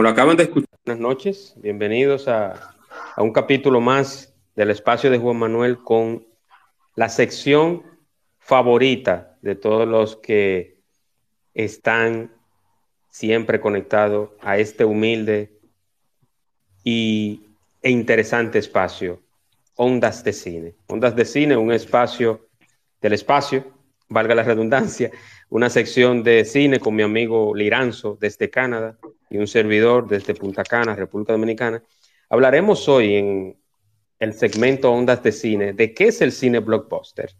Como lo acaban de escuchar, buenas noches, bienvenidos a, un capítulo más del espacio de Juan Manuel con la sección favorita de todos los que están siempre conectados a este humilde y, e interesante espacio, Ondas de Cine. Ondas de Cine, un espacio del espacio, valga la redundancia, una sección de cine con mi amigo Liranzo desde Canadá, y un servidor desde Punta Cana, República Dominicana. Hablaremos hoy en el segmento Ondas de Cine de qué es el cine blockbuster.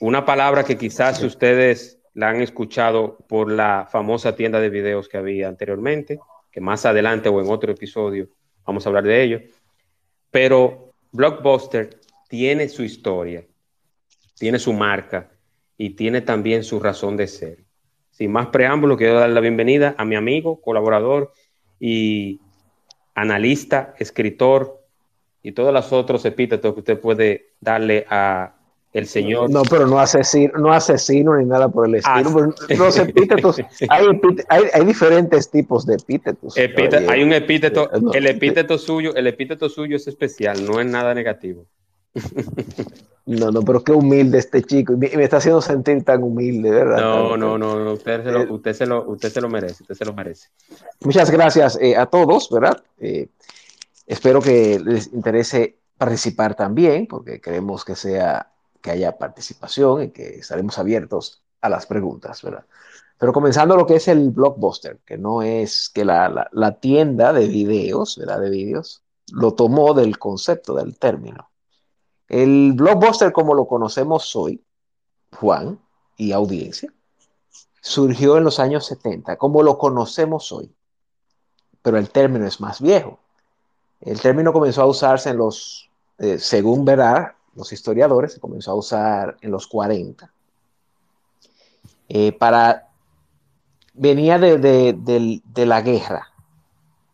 Una palabra que quizás ustedes la han escuchado por la famosa tienda de videos que había anteriormente, que más adelante o en otro episodio vamos a hablar de ello. Pero Blockbuster tiene su historia, tiene su marca y tiene también su razón de ser. Sin más preámbulo, quiero dar la bienvenida a mi amigo, colaborador y analista, escritor y todos los otros epítetos que usted puede darle a el señor. No, pero no asesino, no asesino ni nada por el ah, estilo. los epítetos, hay, diferentes tipos de epítetos. hay un epíteto, el epíteto suyo, el epíteto suyo es especial, no es nada negativo. No, no, pero qué humilde este chico. Y me, está haciendo sentir tan humilde, ¿verdad? No, no, no, usted, se lo, eh, usted, se lo, usted se lo merece, usted se lo merece. Muchas gracias eh, a todos, ¿verdad? Eh, espero que les interese participar también, porque queremos que sea, que haya participación y que estaremos abiertos a las preguntas, ¿verdad? Pero comenzando lo que es el blockbuster, que no es que la, la, la tienda de videos, ¿verdad? De videos, lo tomó del concepto, del término. El blockbuster como lo conocemos hoy, Juan y audiencia, surgió en los años 70, como lo conocemos hoy, pero el término es más viejo. El término comenzó a usarse en los, eh, según verá los historiadores, se comenzó a usar en los 40. Eh, para, venía de, la guerra,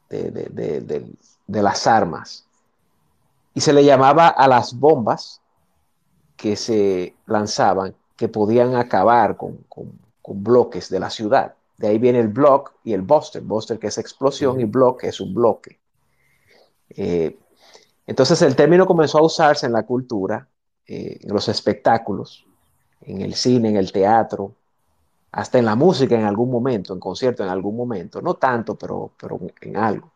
de las armas y se le llamaba a las bombas que se lanzaban que podían acabar con, bloques de la ciudad. De ahí viene el block y el buster. Buster que es explosión y block que es un bloque. Eh, entonces el término comenzó a usarse en la cultura, eh, en los espectáculos, en el cine, en el teatro, hasta en la música en algún momento, en concierto en algún momento. No tanto, pero, pero en algo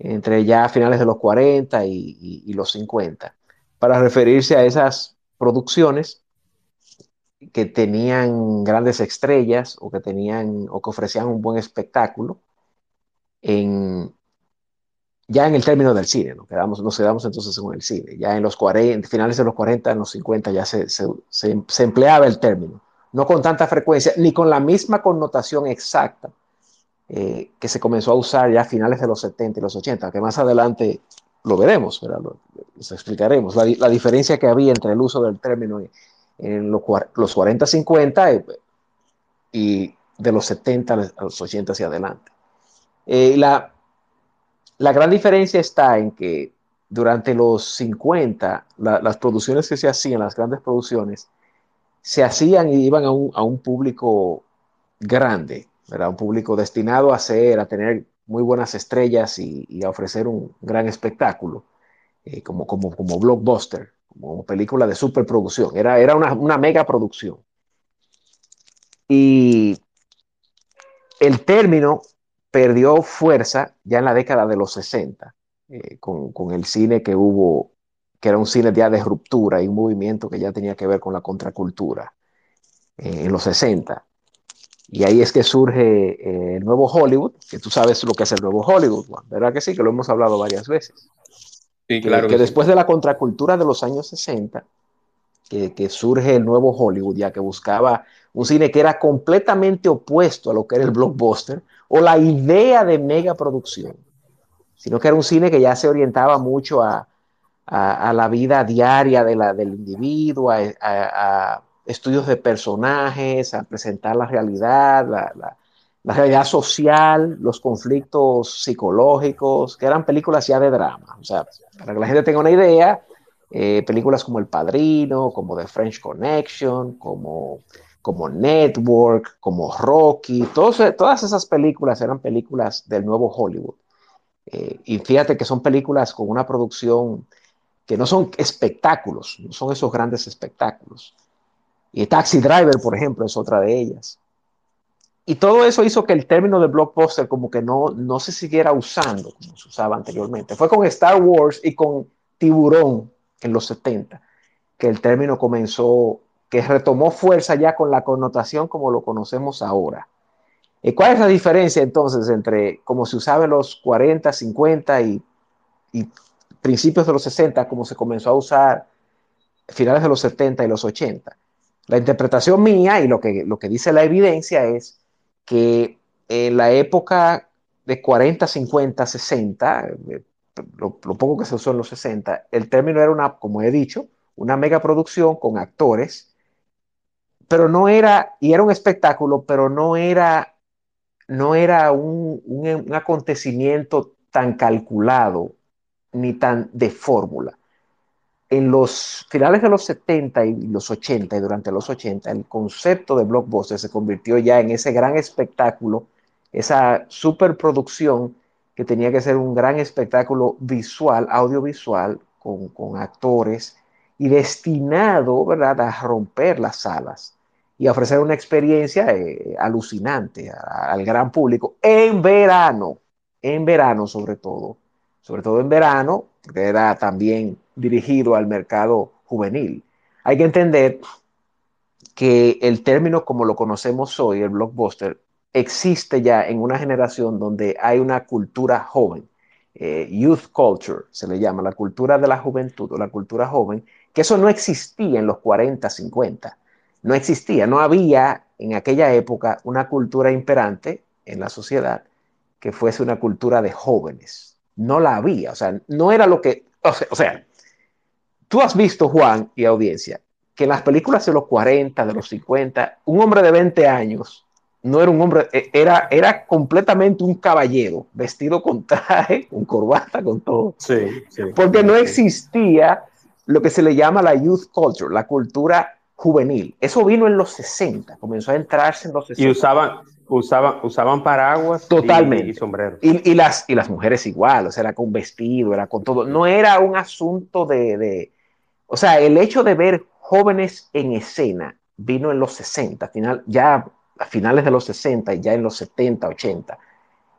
entre ya finales de los 40 y, los 50, para referirse a esas producciones que tenían grandes estrellas o que tenían o que ofrecían un buen espectáculo en, ya en el término del cine, ¿no? Quedamos, nos quedamos entonces en el cine, ya en los 40, finales de los 40, en los 50 ya se, se empleaba el término, no con tanta frecuencia ni con la misma connotación exacta eh, que se comenzó a usar ya a finales de los 70 y los 80, que más adelante lo veremos, Lo, les explicaremos. La, diferencia que había entre el uso del término en, los, 40-50 eh, y, de los 70 a los 80 hacia adelante. Eh, la, la gran diferencia está en que durante los 50, las producciones que se hacían, las grandes producciones, se hacían y iban a un, a un público grande, un público destinado a ser, a tener muy buenas estrellas y, a ofrecer un gran espectáculo, eh, como, como, como blockbuster, como película de superproducción. Era, era una, una mega producción. Y el término perdió fuerza ya en la década de los 60, eh, con, con, el cine que hubo, que era un cine ya de ruptura y un movimiento que ya tenía que ver con la contracultura eh, en los 60. Y ahí es que surge eh, el nuevo Hollywood, que tú sabes lo que es el nuevo Hollywood, ¿verdad que sí? Que lo hemos hablado varias veces. Sí, claro. Que, después de la contracultura de los años 60, que, surge el nuevo Hollywood, ya que buscaba un cine que era completamente opuesto a lo que era el blockbuster o la idea de mega producción, sino que era un cine que ya se orientaba mucho a, la vida diaria de la, del individuo, a, estudios de personajes, a presentar la realidad, la, realidad social, los conflictos psicológicos, que eran películas ya de drama. O sea, para que la gente tenga una idea, eh, películas como El Padrino, como The French Connection, como, como Network, como Rocky, todas esas películas eran películas del nuevo Hollywood. Eh, y fíjate que son películas con una producción que no son espectáculos, no son esos grandes espectáculos. Y Taxi Driver, por ejemplo, es otra de ellas. Y todo eso hizo que el término de blockbuster como que no, no se siguiera usando como se usaba anteriormente. Fue con Star Wars y con Tiburón, en los 70, que el término comenzó, que retomó fuerza ya con la connotación como lo conocemos ahora. ¿Y ¿Cuál es la diferencia entonces entre cómo se usaba en los 40, 50 y, principios de los 60, como se comenzó a usar finales de los 70 y los 80? La interpretación mía y lo que, lo que dice la evidencia es que en la época de 40, 50, 60, lo, poco que se usó en los 60, el término era una, como he dicho, una megaproducción con actores, pero no era, y era un espectáculo, pero no era, no era un, un acontecimiento tan calculado ni tan de fórmula. En los finales de los 70 y los 80 y durante los 80, el concepto de blockbuster se convirtió ya en ese gran espectáculo, esa superproducción que tenía que ser un gran espectáculo visual, audiovisual, con, actores y destinado ¿verdad? a romper las salas y a ofrecer una experiencia eh, alucinante al gran público en verano, en verano sobre todo, sobre todo en verano, era también dirigido al mercado juvenil. Hay que entender que el término como lo conocemos hoy, el blockbuster, existe ya en una generación donde hay una cultura joven, eh, youth culture se le llama, la cultura de la juventud o la cultura joven, que eso no existía en los 40, 50, no existía, no había en aquella época una cultura imperante en la sociedad que fuese una cultura de jóvenes, no la había, o sea, no era lo que, o sea, o sea tú has visto, Juan y audiencia, que en las películas de los 40, de los 50, un hombre de 20 años no era un hombre, e, era, era completamente un caballero, vestido con traje, con corbata, con todo. Sí, sí. Porque no existía lo que se le llama la youth culture, la cultura juvenil. Eso vino en los 60, comenzó a entrarse en los 60. Y usaban, usaban, usaban paraguas Totalmente. y, sombreros. Y, las, y las mujeres igual, o sea, era con vestido, era con todo. No era un asunto de, de o sea, el hecho de ver jóvenes en escena vino en los 60, final, ya a finales de los 60 y ya en los 70, 80.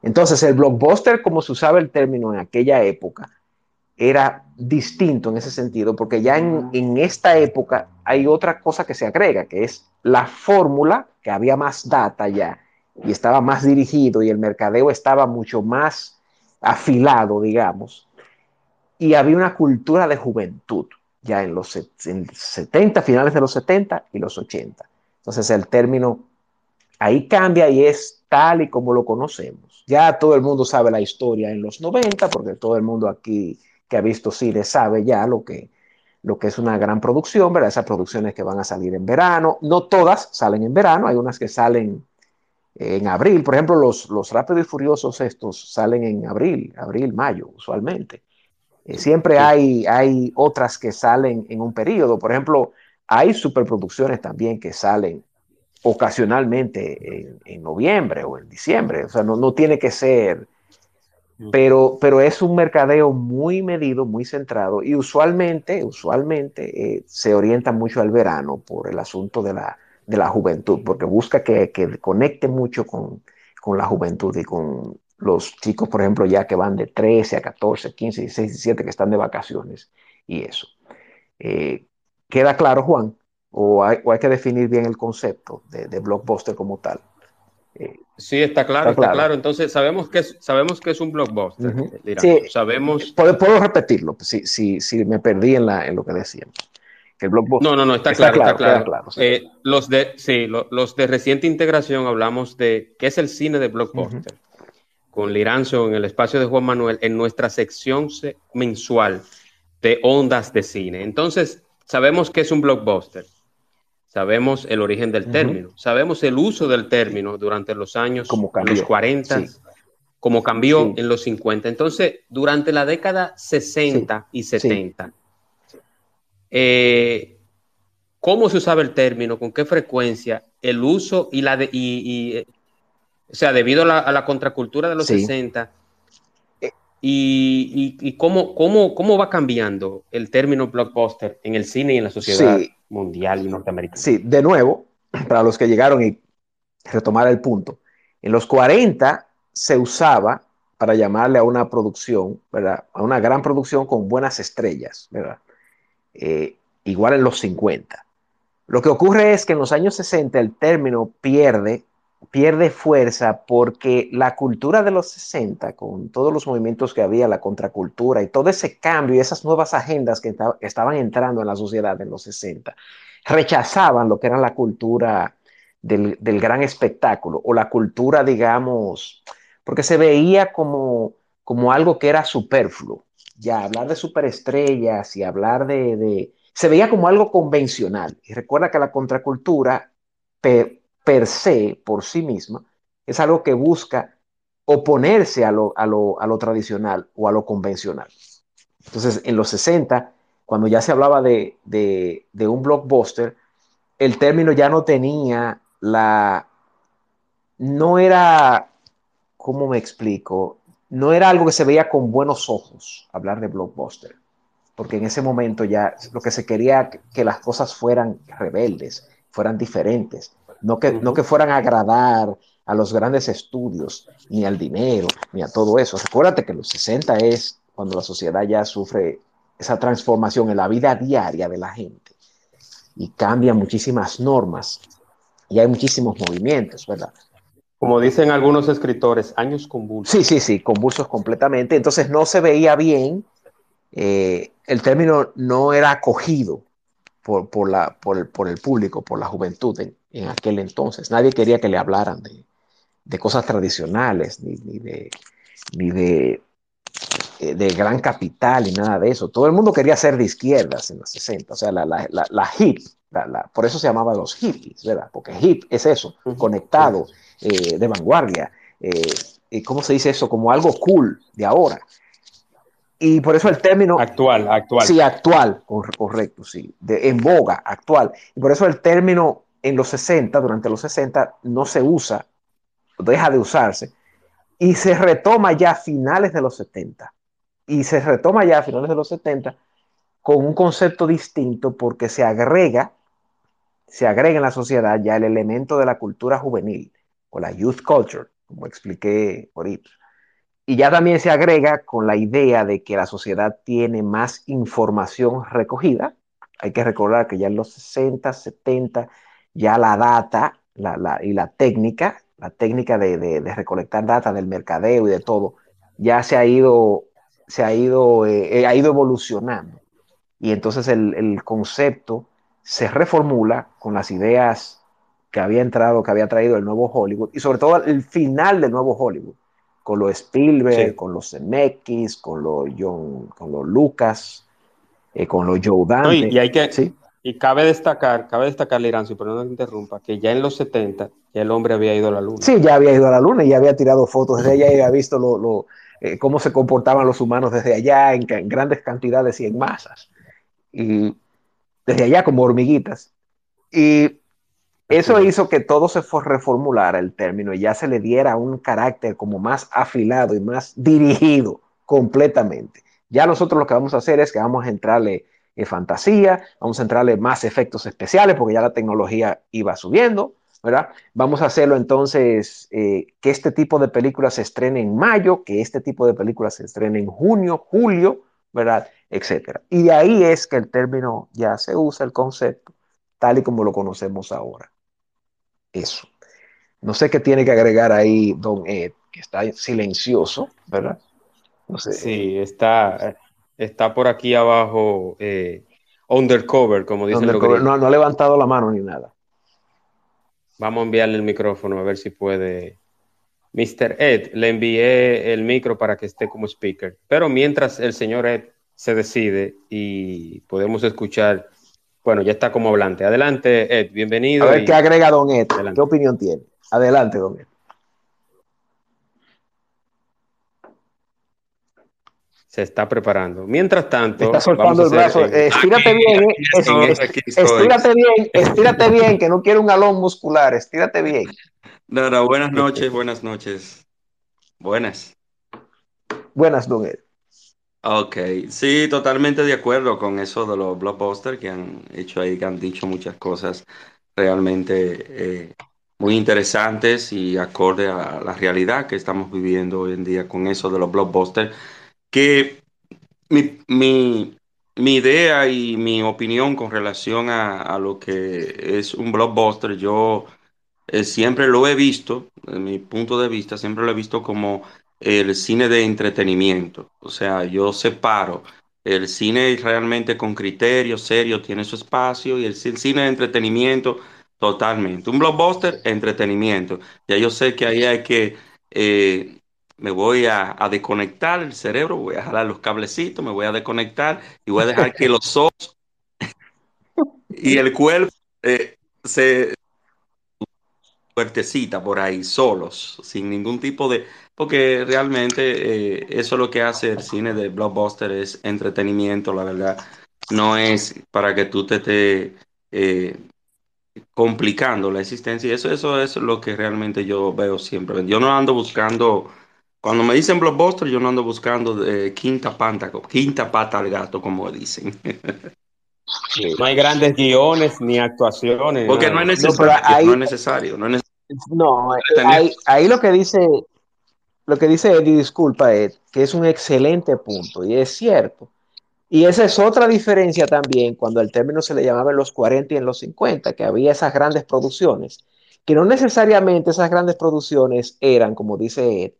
Entonces, el blockbuster, como se usaba el término en aquella época, era distinto en ese sentido, porque ya en, esta época hay otra cosa que se agrega, que es la fórmula, que había más data ya y estaba más dirigido y el mercadeo estaba mucho más afilado, digamos, y había una cultura de juventud ya en los 70, finales de los 70 y los 80. Entonces el término ahí cambia y es tal y como lo conocemos. Ya todo el mundo sabe la historia en los 90, porque todo el mundo aquí que ha visto cine sabe ya lo que, lo que es una gran producción, ¿verdad? Esas producciones que van a salir en verano. No todas salen en verano, hay unas que salen en abril. Por ejemplo, los, los Rápidos y Furiosos estos salen en abril, abril, mayo, usualmente. Eh, siempre hay, hay otras que salen en un periodo. Por ejemplo, hay superproducciones también que salen ocasionalmente en, noviembre o en diciembre, o sea, no, no tiene que ser, pero, pero es un mercadeo muy medido, muy centrado y usualmente, usualmente eh, se orienta mucho al verano por el asunto de la, de la juventud, porque busca que, que conecte mucho con, con, la juventud y con los chicos, por ejemplo, ya que van de 13 a 14, 15, 16, 17, que están de vacaciones y eso. Eh, ¿Queda claro, Juan? o hay, que definir bien el concepto de, blockbuster como tal. Eh, sí, está claro, está, claro. Entonces, sabemos que es, sabemos que es un blockbuster. sí, sabemos. Puedo, puedo repetirlo si, si, si, me perdí en, la, en lo que decía. el blockbuster. No, no, no, está, claro, está claro. Eh, los de, sí, los de reciente integración hablamos de qué es el cine de blockbuster. Con Liranzo en el espacio de Juan Manuel en nuestra sección mensual de ondas de cine. Entonces, sabemos que es un blockbuster. Sabemos el origen del término, sabemos el uso del término durante los años como los 40, como cambió en los 50. Entonces, durante la década 60 y 70, eh, ¿cómo se usaba el término? ¿Con qué frecuencia? El uso y la de, y, o sea, debido a la, contracultura de los 60, eh. y, cómo, cómo, cómo, va cambiando el término blockbuster en el cine y en la sociedad mundial y norteamericana. Sí, de nuevo, para los que llegaron y retomar el punto, en los 40 se usaba para llamarle a una producción, ¿verdad? A una gran producción con buenas estrellas, ¿verdad? Eh, igual en los 50. Lo que ocurre es que en los años 60 el término pierde, pierde fuerza porque la cultura de los 60, con todos los movimientos que había, la contracultura y todo ese cambio y esas nuevas agendas que estaban entrando en la sociedad en los 60, rechazaban lo que era la cultura del, del gran espectáculo o la cultura, digamos, porque se veía como, como algo que era superfluo. Ya hablar de superestrellas y hablar de, Se veía como algo convencional. Y recuerda que la contracultura, per, se, por sí misma, es algo que busca oponerse a lo, a lo, tradicional o a lo convencional. Entonces, en los 60, cuando ya se hablaba de, de un blockbuster, el término ya no tenía la... No era ¿cómo me explico? No era algo que se veía con buenos ojos hablar de blockbuster, porque en ese momento ya lo que se quería que las cosas fueran rebeldes, fueran diferentes, no que, no que fueran a agradar a los grandes estudios, ni al dinero, ni a todo eso. Recuérdate que los 60 es cuando la sociedad ya sufre esa transformación en la vida diaria de la gente y cambian muchísimas normas y hay muchísimos movimientos, ¿verdad? Como dicen algunos escritores, años convulsos. Sí, sí, sí, convulsos completamente. Entonces no se veía bien, eh, el término no era acogido por, por, la, por, el, por el, público, por la juventud en, aquel entonces. Nadie quería que le hablaran de, de cosas tradicionales, ni, ni de, ni de, eh, de, gran capital, ni nada de eso. Todo el mundo quería ser de izquierdas en los 60, o sea, la, la, la, hip, por eso se llamaba los hippies, ¿verdad? Porque hip es eso, conectado. Eh, de vanguardia. Eh, ¿Cómo se dice eso? Como algo cool de ahora. Y por eso el término... Actual, actual. Sí, actual, correcto, sí. De, en boga, actual. Y por eso el término en los 60, durante los 60, no se usa, deja de usarse. Y se retoma ya a finales de los 70. Y se retoma ya a finales de los 70 con un concepto distinto porque se agrega, se agrega en la sociedad ya el elemento de la cultura juvenil o la youth culture, como expliqué ahorita. Y ya también se agrega con la idea de que la sociedad tiene más información recogida. Hay que recordar que ya en los 60, 70, ya la data y la técnica, la técnica de, recolectar data del mercadeo y de todo, ya se ha ido, se ha ido, eh, ha ido evolucionando. Y entonces el, el concepto se reformula con las ideas que había entrado, que había traído el nuevo Hollywood, y sobre todo el final del nuevo Hollywood, con los Spielberg, con los Zemeckis, con los John, con los Lucas, eh, con los Joe Dante. y, hay que, ¿sí? Y cabe destacar, cabe destacar, Liranzo, pero no interrumpa, que ya en los 70 ya el hombre había ido a la luna. Sí, ya había ido a la luna y ya había tirado fotos desde allá y había visto lo, eh, cómo se comportaban los humanos desde allá en, en grandes cantidades y en masas. Y desde allá como hormiguitas. Y eso hizo que todo se reformulara el término y ya se le diera un carácter como más afilado y más dirigido completamente. Ya nosotros lo que vamos a hacer es que vamos a entrarle fantasía, vamos a entrarle más efectos especiales porque ya la tecnología iba subiendo, ¿verdad? Vamos a hacerlo entonces eh, que este tipo de películas se estrene en mayo, que este tipo de películas se estrene en junio, julio, ¿verdad? Etcétera. Y ahí es que el término ya se usa, el concepto, tal y como lo conocemos ahora eso. No sé qué tiene que agregar ahí don Ed, que está silencioso, ¿verdad? No sé. Sí, está, está por aquí abajo. Eh, undercover, como dicen undercover. los no, no ha levantado la mano ni nada. Vamos a enviarle el micrófono a ver si puede. Mr. Ed, le envié el micro para que esté como speaker. Pero mientras el señor Ed se decide y podemos escuchar, bueno, ya está como hablante. Adelante, Ed, bienvenido. A ver qué agrega don Ed, qué opinión tiene. Adelante, don Ed. Se está preparando. Mientras tanto, está soltando el brazo. estírate bien, estírate bien, estírate bien, que no quiero un galón muscular, estírate bien. No, no, buenas noches, buenas noches. Buenas. Buenas, Don Ok, sí, totalmente de acuerdo con eso de los blockbusters que han hecho ahí, que han dicho muchas cosas realmente eh, muy interesantes y acorde a la realidad que estamos viviendo hoy en día con eso de los blockbusters que mi, mi, mi, idea y mi opinión con relación a, a, lo que es un blockbuster, yo eh, siempre lo he visto, desde mi punto de vista, siempre lo he visto como el cine de entretenimiento. O sea, yo separo el cine realmente con criterios serios, tiene su espacio, y el cine de entretenimiento totalmente. Un blockbuster, entretenimiento. Ya yo sé que ahí hay que eh, me voy a, desconectar el cerebro, voy a jalar los cablecitos, me voy a desconectar y voy a dejar que los ojos y el cuerpo eh, se fuertecita por ahí, solos, sin ningún tipo de... Porque realmente eh, eso es lo que hace el cine de blockbuster, es entretenimiento, la verdad. No es para que tú te estés eh, complicando la existencia. Eso, eso es lo que realmente yo veo siempre. Yo no ando buscando cuando me dicen blockbuster, yo no ando buscando de quinta, panta, quinta pata al gato, como dicen. No hay grandes guiones ni actuaciones. Porque no, es necesario. No, es necesario. No, ahí, lo que dice, lo que dice Eddie, disculpa, Ed, que es un excelente punto, y es cierto. Y esa es otra diferencia también cuando el término se le llamaba en los 40 y en los 50, que había esas grandes producciones, que no necesariamente esas grandes producciones eran, como dice Ed,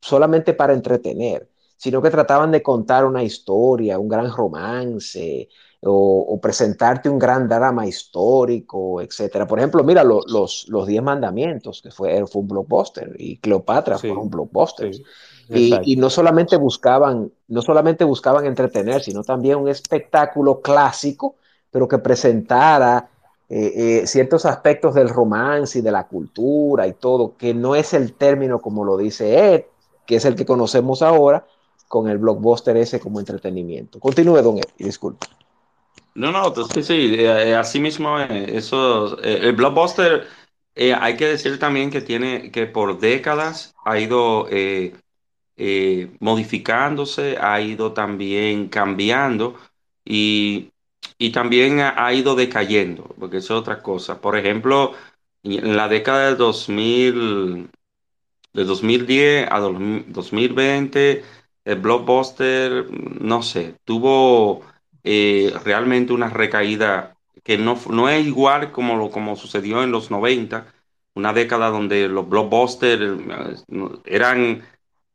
solamente para entretener, sino que trataban de contar una historia, un gran romance, o, presentarte un gran drama histórico, etcétera. Por ejemplo, mira, los, los Diez Mandamientos, que fue, fue un blockbuster, y Cleopatra fue un blockbuster. y, y, no solamente buscaban, no solamente buscaban entretener, sino también un espectáculo clásico, pero que presentara eh, eh, ciertos aspectos del romance y de la cultura y todo, que no es el término como lo dice Ed, que es el que conocemos ahora, con el blockbuster ese como entretenimiento. Continúe, don Ed, disculpe. No, no, sí, sí, eh, así mismo, eh, eso, eh, el blockbuster, hay que decir también que tiene, que por décadas ha ido modificándose, ha ido también cambiando y, y también ha, ido decayendo, porque eso es otra cosa. Por ejemplo, en la década del 2000, de 2010 a 2020, el blockbuster, no sé, tuvo eh, realmente una recaída que no, no es igual como, lo, como sucedió en los 90, una década donde los blockbusters eh, eran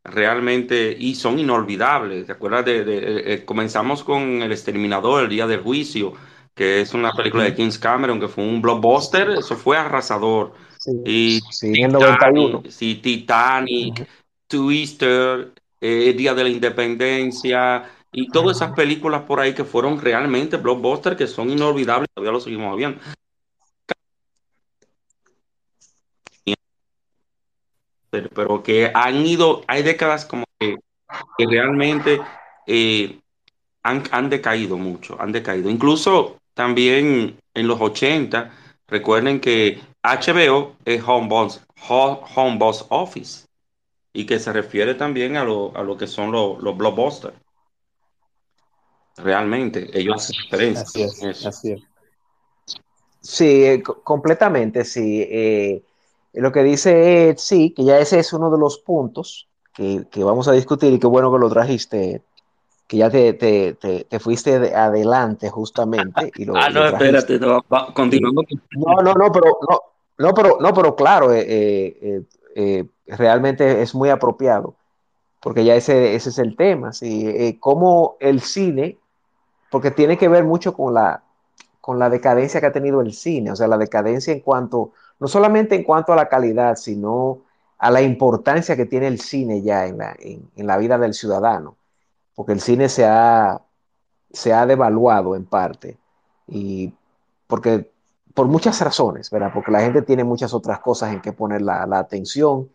realmente y son inolvidables. ¿Te acuerdas de, eh, comenzamos con El Exterminador, El Día del Juicio, que es una película de Kings Cameron que fue un blockbuster, eso fue arrasador. Y Titanic, sí, Titanic, Twister, eh, Día de la Independencia y todas esas películas por ahí que fueron realmente blockbusters que son inolvidables, todavía lo seguimos viendo. Pero, que han ido, hay décadas como que, realmente eh, han, han, decaído mucho, han decaído. Incluso también en los 80, recuerden que HBO es Homeboss, Home Boss Office y que se refiere también a lo, a lo que son los, los blockbusters. Realmente, ellos hacen. Así es, Sí, eh, completamente, sí. Eh, lo que dice Ed, sí, que ya ese es uno de los puntos que, que, vamos a discutir y qué bueno que lo trajiste, que ya te, te, te, fuiste adelante justamente. Y lo, ah, no, espérate, no. No, no, no, pero no, no, pero, no, pero claro, eh, eh, eh, realmente es muy apropiado, porque ya ese, ese es el tema, ¿sí? cómo el cine, porque tiene que ver mucho con la, con la decadencia que ha tenido el cine, o sea, la decadencia en cuanto, no solamente en cuanto a la calidad, sino a la importancia que tiene el cine ya en la, en, en la vida del ciudadano, porque el cine se ha, se ha devaluado en parte, y porque por muchas razones, ¿verdad? Porque la gente tiene muchas otras cosas en que poner la, la atención,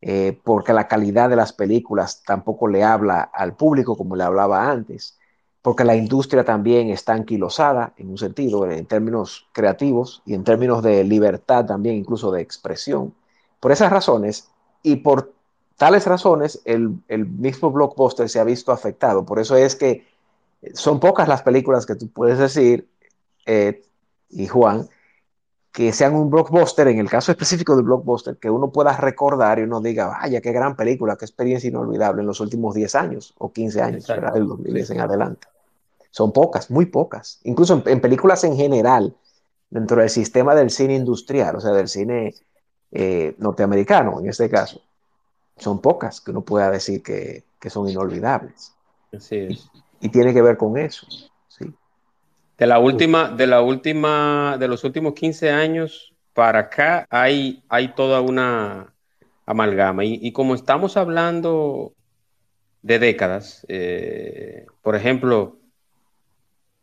eh, porque la calidad de las películas tampoco le habla al público como le hablaba antes, porque la industria también está anquilosada en un sentido, en términos creativos y en términos de libertad también, incluso de expresión. Por esas razones y por tales razones, el, el mismo blockbuster se ha visto afectado. Por eso es que son pocas las películas que tú puedes decir, eh, y Juan, que sean un blockbuster, en el caso específico del blockbuster, que uno pueda recordar y uno diga, vaya, qué gran película, qué experiencia inolvidable en los últimos 10 años o 15 años, del 2010 en adelante. Son pocas, muy pocas. Incluso en, en, películas en general, dentro del sistema del cine industrial, o sea, del cine eh, norteamericano en este caso, son pocas que uno pueda decir que, que son inolvidables. Así es. Y, y tiene que ver con eso. ¿sí? De la última, de la última, de los últimos 15 años para acá hay, hay toda una amalgama. Y, y como estamos hablando de décadas, eh, por ejemplo,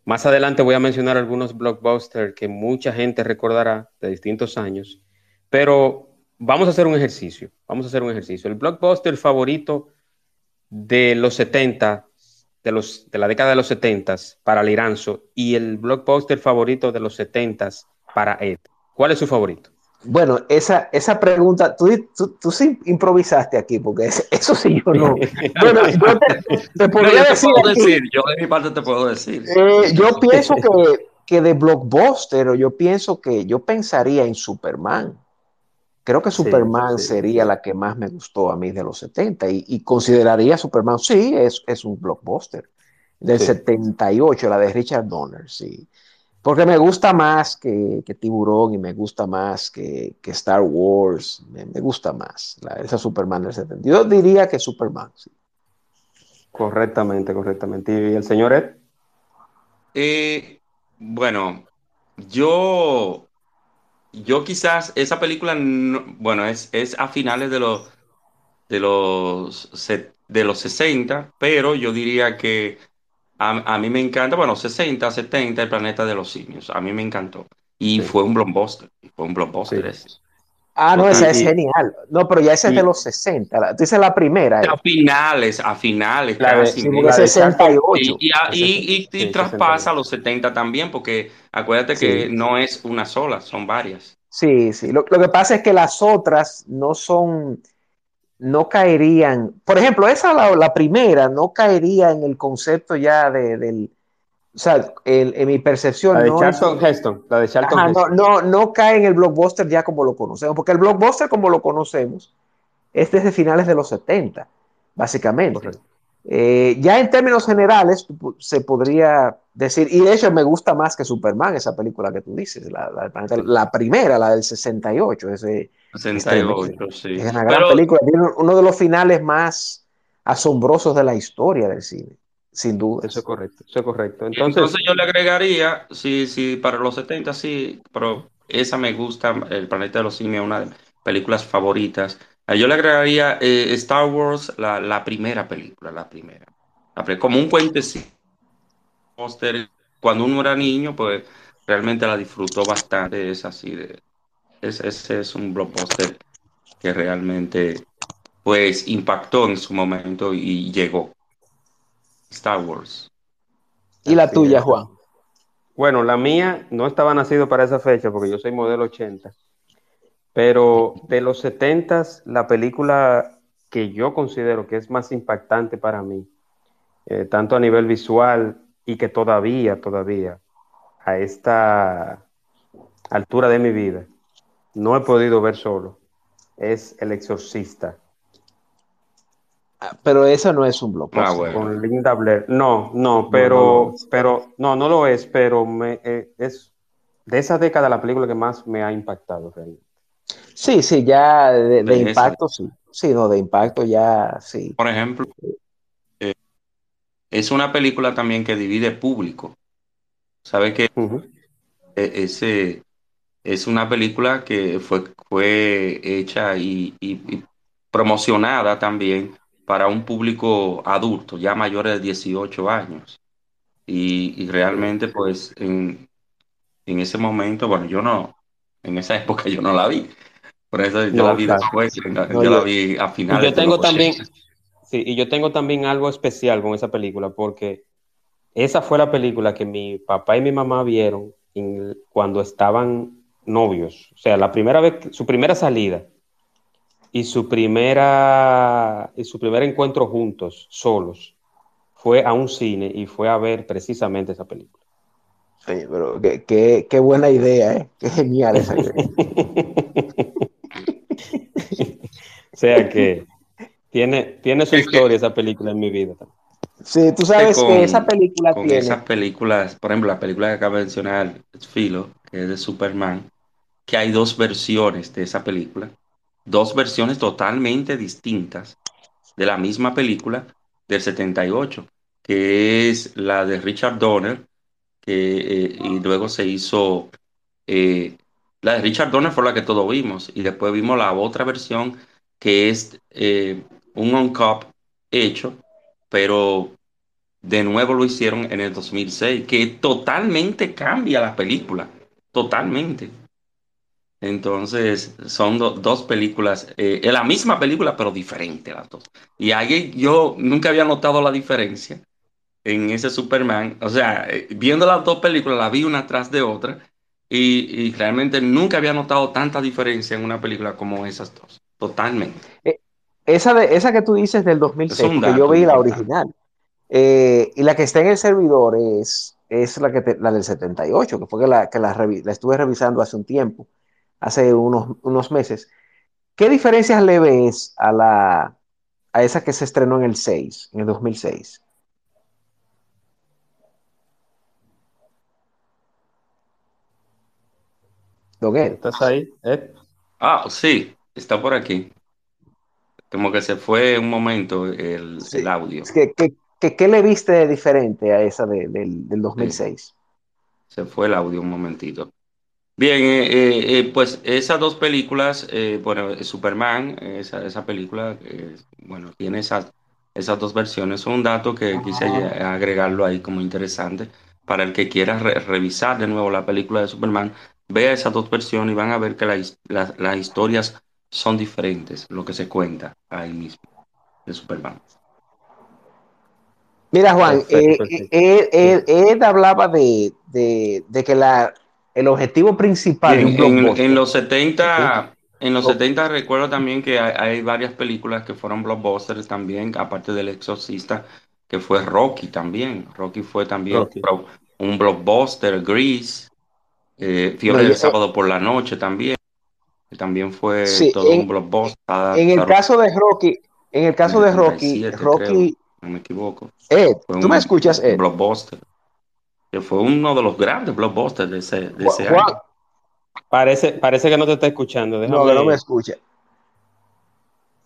más adelante voy a mencionar algunos blockbusters que mucha gente recordará de distintos años, pero vamos a hacer un ejercicio. Vamos a hacer un ejercicio. El blockbuster favorito de los 70 de, los, de la década de los 70 para Liranzo y el blockbuster favorito de los 70 para Ed. ¿Cuál es su favorito? Bueno, esa, esa pregunta, tú, tú, tú, sí improvisaste aquí, porque eso sí yo no. bueno, yo te, te podría yo decir, puedo aquí, decir, yo de mi parte te puedo decir. eh, yo pienso que, que de blockbuster, yo pienso que yo pensaría en Superman. Creo que Superman sí, sería sí. la que más me gustó a mí de los 70 y, y consideraría Superman, sí, es, es un blockbuster. Del Sí. 78, la de Richard Donner, sí. Porque me gusta más que, que Tiburón y me gusta más que, que Star Wars, me, me gusta más la, esa Superman del 70. Yo diría que Superman, sí. Correctamente, correctamente. ¿Y el señor Ed? Eh, bueno, yo, yo quizás esa película, no- bueno, es, es a finales de los, de los, de los 60, pero yo diría que a, a mí me encanta, bueno, 60, 70, El planeta de los simios, a mí me encantó. Y Sí. fue un blockbuster, fue un blockbuster Sí. ese. Ah, no, esa es genial. No, pero ya esa es de los 60. La- Tú dices la primera. eh. A finales, a finales, La de- casi. Sí, de 68. Y, y, a- y- y- y Sí, traspasa 68. los 70 también, porque acuérdate Sí. que no es una sola, son varias. Sí, sí. Lo, lo que pasa es que las otras no son, no caerían. Por ejemplo, esa, la, la primera, no caería en el concepto ya de, del. O sea, en, en mi percepción, La de no, es- Charlton Heston. La de Charlton Ajá, Heston. no, no cae en el blockbuster ya como lo conocemos, porque el blockbuster como lo conocemos es desde finales de los 70, básicamente. Eh, ya en términos generales se podría decir, y de hecho me gusta más que Superman, esa película que tú dices, la, la primera, la del 68, ese, 68, sí. es una gran Pero película, tiene uno de los finales más asombrosos de la historia del cine, sin duda. Eso es correcto. Eso es correcto. entonces, Entonces, yo le agregaría, sí, sí, para los 70 sí, pero esa me gusta, El planeta de los simios, una de mis películas favoritas. Ah, Yo le agregaría eh, Star Wars, la, la primera película, la primera. Como un cuentecito. póster. Cuando uno era niño, pues realmente la disfrutó bastante. Es así de. es- Ese es un blockbuster que realmente pues impactó en su momento y llegó. Star Wars. ¿Y la Así tuya, es. Juan? bueno, la mía no estaba nacido para esa fecha porque yo soy modelo 80. Pero de los 70, la película que yo considero que es más impactante para mí, eh, tanto a nivel visual y que todavía, todavía, a esta altura de mi vida, no he podido ver solo, es El Exorcista. Pero eso no es un blockbuster. Ah, bueno. Con Linda Blair. No, no, no pero, lo es. pero, no, no lo es, pero me, eh, es de esa década la película que más me ha impactado realmente. Sí, sí, ya de, impacto, sí. Sí, no, de impacto ya, sí. Por ejemplo, eh, es una película también que divide público. ¿Sabe que Ujú. e- ese es una película que fue, fue hecha y, y- y promocionada también para un público adulto, ya mayores de 18 años. Y, y realmente, pues, en, en ese momento, bueno, yo no, en esa época yo no la vi. Por eso yo la No, vi claro. después, yo la, No, yo la vi a finales yo de tengo los también, 80. sí, y yo tengo también algo especial con esa película, porque esa fue la película que mi papá y mi mamá vieron en- cuando estaban novios. O sea, la primera vez, su primera salida y su primera, y su primer encuentro juntos, solos, fue a un cine y fue a ver precisamente esa película. Sí, pero qué, qué- qué buena idea, ¿eh? Qué genial esa idea. O sea que tiene, tiene su historia esa película en mi vida. también. Sí, tú sabes con, que esa película con tiene. esas películas, por ejemplo, la película que acaba de mencionar, Filo, que es de Superman, que hay dos versiones de esa película, dos versiones totalmente distintas de la misma película del 78, que es la de Richard Donner, que, eh, y luego se hizo, eh, la de Richard Donner fue la que todos vimos, y después vimos la otra versión, que es eh, un on-cop hecho, pero de nuevo lo hicieron en el 2006, que totalmente cambia la película, totalmente. Entonces, son do- dos películas, eh, es la misma película, pero diferente las dos. Y ahí yo nunca había notado la diferencia en ese Superman. O sea, eh, viendo las dos películas, la vi una tras de otra, y, y realmente nunca había notado tanta diferencia en una película como esas dos. Totalmente. eh, esa, de, esa que tú dices del Es 2006, un porque yo dato vi la original. Eh, y la que está en el servidor es, es la, que te- la del 78, que fue que la, que la, la estuve revisando hace un tiempo, hace unos, unos meses. ¿Qué diferencias le ves a, la, a esa que se estrenó en el 6, en el 2006? Don Ed. ¿Estás ahí? Ed? Ah, sí, está por aquí. Como que se fue un momento el, Sí. el audio. Es que, que- que- ¿Qué le viste de diferente a esa de- del, del Sí, 2006? se fue el audio un momentito. Bien, eh, eh, eh, pues esas dos películas, eh, bueno, eh, Superman, esa, esa película, eh, bueno, tiene esas, esas dos versiones. Un dato que quise eh, agregarlo ahí como interesante para el que quiera re- revisar de nuevo la película de Superman, vea esas dos versiones y van a ver que la his- la- las historias son diferentes, lo que se cuenta ahí mismo de Superman. Mira, Juan, Perfecto, perfecto. Ed, Ed hablaba de, de- de que la, el objetivo principal de un en, blockbuster. en los 70, en los Oh. 70 recuerdo también que hay, hay varias películas que fueron blockbusters también, aparte del Exorcista, que fue Rocky también. Rocky fue también Rocky. un blockbuster, Grease, eh, Fiebre del Sábado por la Noche también, que también fue Sí, todo un en, blockbuster. en el caso de Rocky, en el caso en de Rocky, 77 Rocky, no me equivoco. Ed, ¿tú me un escuchas, Ed? blockbuster, que fue uno de los grandes blockbusters de ese, de ese Juan, año. Parece, parece que no te está escuchando. no, que no me escucha.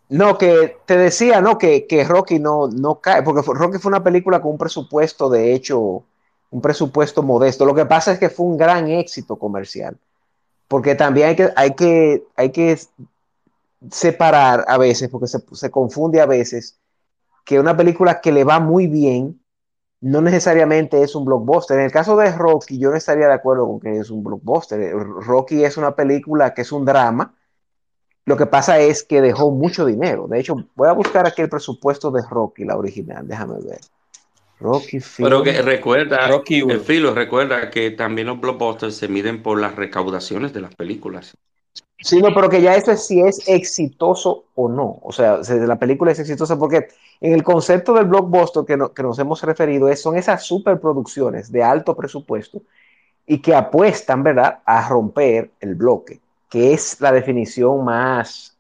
No, que te decía, no, que, que Rocky no, no cae, porque Rocky fue una película con un presupuesto, de hecho, un presupuesto modesto. Lo que pasa es que fue un gran éxito comercial, porque también hay que, hay que, hay que separar a veces, porque se, se confunde a veces, que una película que le va muy bien no necesariamente es un blockbuster. En el caso de Rocky, yo no estaría de acuerdo con que es un blockbuster. Rocky es una película que es un drama. Lo que pasa es que dejó mucho dinero. De hecho, voy a buscar aquí el presupuesto de Rocky, la original. Déjame ver. Rocky Pero Film. que recuerda, Rocky el 1. filo, recuerda que también los blockbusters se miden por las recaudaciones de las películas. Sí, no, pero que ya eso es si es exitoso o no. O sea, si la película es exitosa porque en el concepto del blockbuster que, no- que nos hemos referido es, son esas superproducciones de alto presupuesto y que apuestan, ¿verdad?, a romper el bloque, que es la definición más,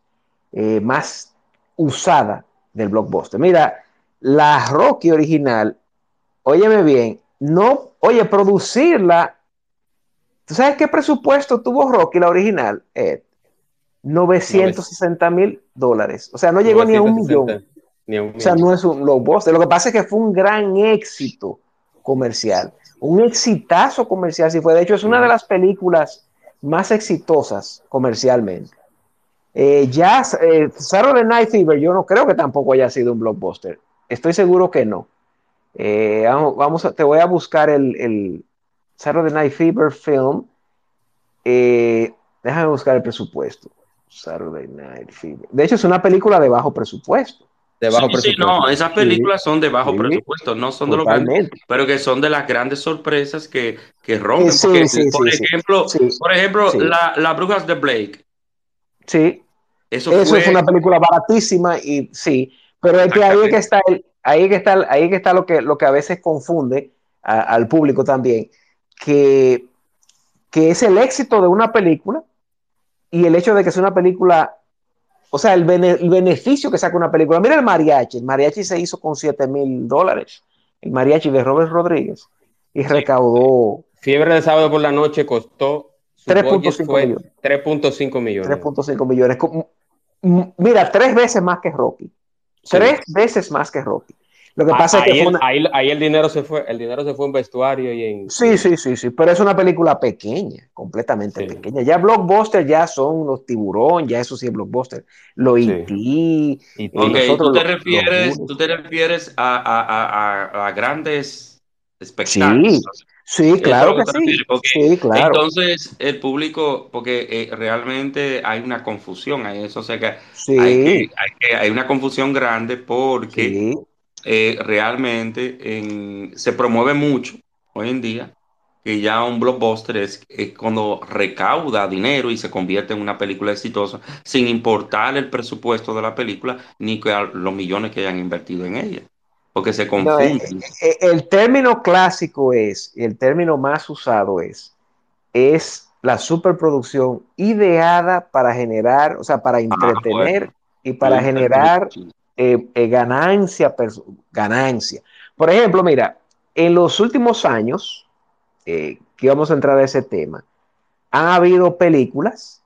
eh, más usada del blockbuster. Mira, la Rocky original, óyeme bien, no, oye, producirla, ¿tú sabes qué presupuesto tuvo Rocky, la original? Ed? 960 mil dólares. O sea, no llegó ni a un millón. 960, Ni a un O sea, no es un blockbuster. Lo que pasa es que fue un gran éxito comercial. un exitazo comercial, si fue. De hecho, es una de las películas más exitosas comercialmente. Eh, ya eh, Saturday Night Fever, yo no creo que tampoco haya sido un blockbuster. Estoy seguro que no. Eh, vamos, a, te voy a buscar el, el Saturday Night Fever film. Eh, déjame buscar el presupuesto. Saturday Night Fever. De hecho, es una película de bajo presupuesto. De bajo presupuesto. no, esas películas son de bajo presupuesto, no son de los grandes, pero que son de las grandes sorpresas que, que rompen. por, ejemplo, por ejemplo, la, la Brujas de Blake. Sí. Eso, Eso es una película baratísima y sí, pero es que ahí es que está el, ahí que está, ahí que está lo que, lo que a veces confunde al público también, que, que es el éxito de una película y el hecho de que es una película, o sea, el, beneficio que saca una película. Mira el mariachi, el mariachi se hizo con 7 mil dólares, el mariachi de Robert Rodríguez, y recaudó... Fiebre de sábado por la noche costó 3.5 millones. 3.5 millones. 3.5 millones. Mira, tres veces más que Rocky. Tres veces más que Rocky. Lo que pasa es que ahí, el dinero se fue, el dinero se fue en vestuario y en. Sí, sí, sí, sí. Pero es una película pequeña, completamente pequeña. Ya blockbuster ya son los tiburón, ya eso sí es blockbuster. Lo IT. Y tú te refieres, tú te refieres a, grandes espectáculos. Sí, claro que, sí. claro. Entonces, el público, porque eh, realmente hay una confusión ahí, eso, o sea que, hay, hay, una confusión grande porque eh, realmente se promueve mucho hoy en día que ya un blockbuster es, cuando recauda dinero y se convierte en una película exitosa sin importar el presupuesto de la película ni los millones que hayan invertido en ella porque se confunde. Eh, eh, el, término clásico es, el término más usado es, es la superproducción ideada para generar, o sea, para ah, entretener y para generar eh, ganancia, ganancia. Por ejemplo, mira, en los últimos años, que vamos a entrar a ese tema, han habido películas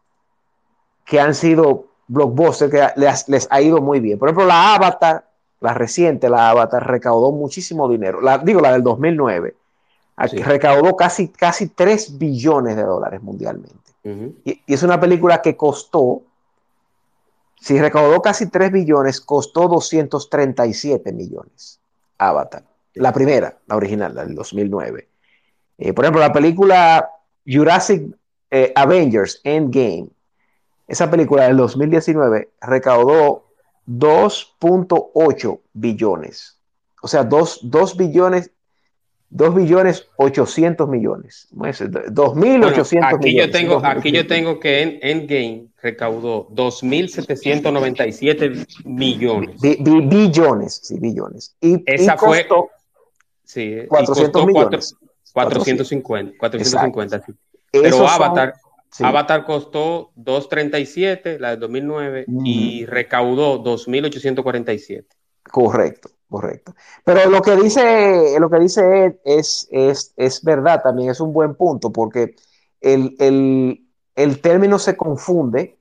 que han sido blockbusters, que les, les ha ido muy bien. Por ejemplo, la Avatar la reciente, la Avatar, recaudó muchísimo dinero. La, digo, la del 2009. Recaudó casi, casi 3 billones de dólares mundialmente. y, es una película que costó, si recaudó casi 3 billones, costó 237 millones. Avatar. La primera, la original, la del 2009. Eh, por ejemplo, la película Jurassic eh, Avengers Endgame, esa película del 2019 recaudó 2.8 billones. O sea, 2, billones 2 billones 800 millones. 2.800 aquí Yo tengo, aquí yo tengo que en Endgame recaudó 2.797 millones. billones, sí, billones. Y, Esa fue. Sí, 400 millones. 450, 450. Pero Avatar. Avatar costó 2.37, la de 2009, y recaudó 2.847. Correcto, correcto. Pero lo que dice, lo que dice Ed es, es, es verdad, también es un buen punto, porque el, término se confunde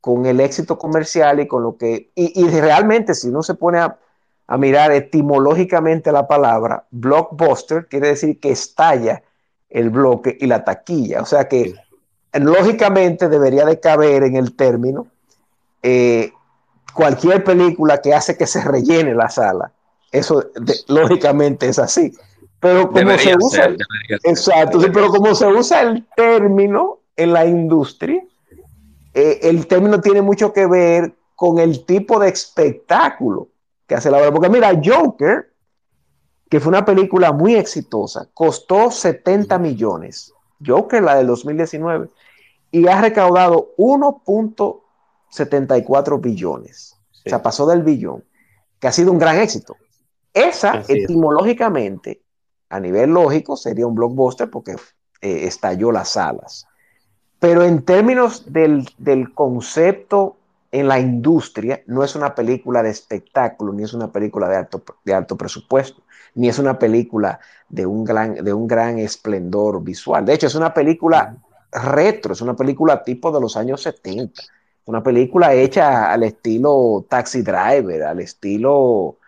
con el éxito comercial y con lo que, y, realmente si uno se pone a, a, mirar etimológicamente la palabra, blockbuster quiere decir que estalla el bloque y la taquilla, o sea que lógicamente debería de caber en el término eh, cualquier película que hace que se rellene la sala. Eso lógicamente es así. Pero como se usa, exacto, pero como se usa el término en la industria, eh, el término tiene mucho que ver con el tipo de espectáculo que hace la obra. Porque mira, Joker, que fue una película muy exitosa, costó 70 millones. Joker, la del 2019, y ha recaudado 1.74 billones. O sea, pasó del billón, que ha sido un gran éxito. Esa, etimológicamente, a nivel lógico, sería un blockbuster porque eh, estalló las salas. Pero en términos del, concepto en la industria, no es una película de espectáculo, ni es una película de alto, de alto presupuesto, ni es una película de un, gran, de un gran esplendor visual. De hecho, es una película retro, es una película tipo de los años 70, una película hecha al estilo Taxi Driver, al estilo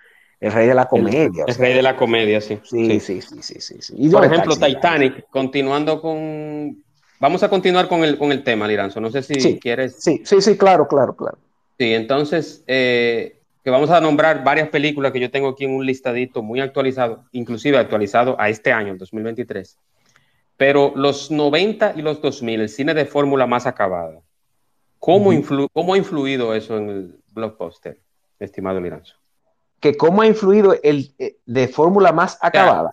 El rey de la comedia. El, rey de la comedia, sí. Sí, sí, sí, sí, sí. Por ejemplo, Titanic, continuando con... Vamos a continuar con el, con el tema, Liranzo. No sé si quieres... Sí, sí, sí, claro, claro, claro. Sí, entonces, eh, que vamos a nombrar varias películas que yo tengo aquí en un listadito muy actualizado, inclusive actualizado a este año, el 2023. Pero los 90 y los 2000, el cine de fórmula más acabada, ¿cómo, ¿cómo ha influido eso en el blockbuster, estimado Liranzo? Que ¿Cómo ha influido el eh, de fórmula más acabada?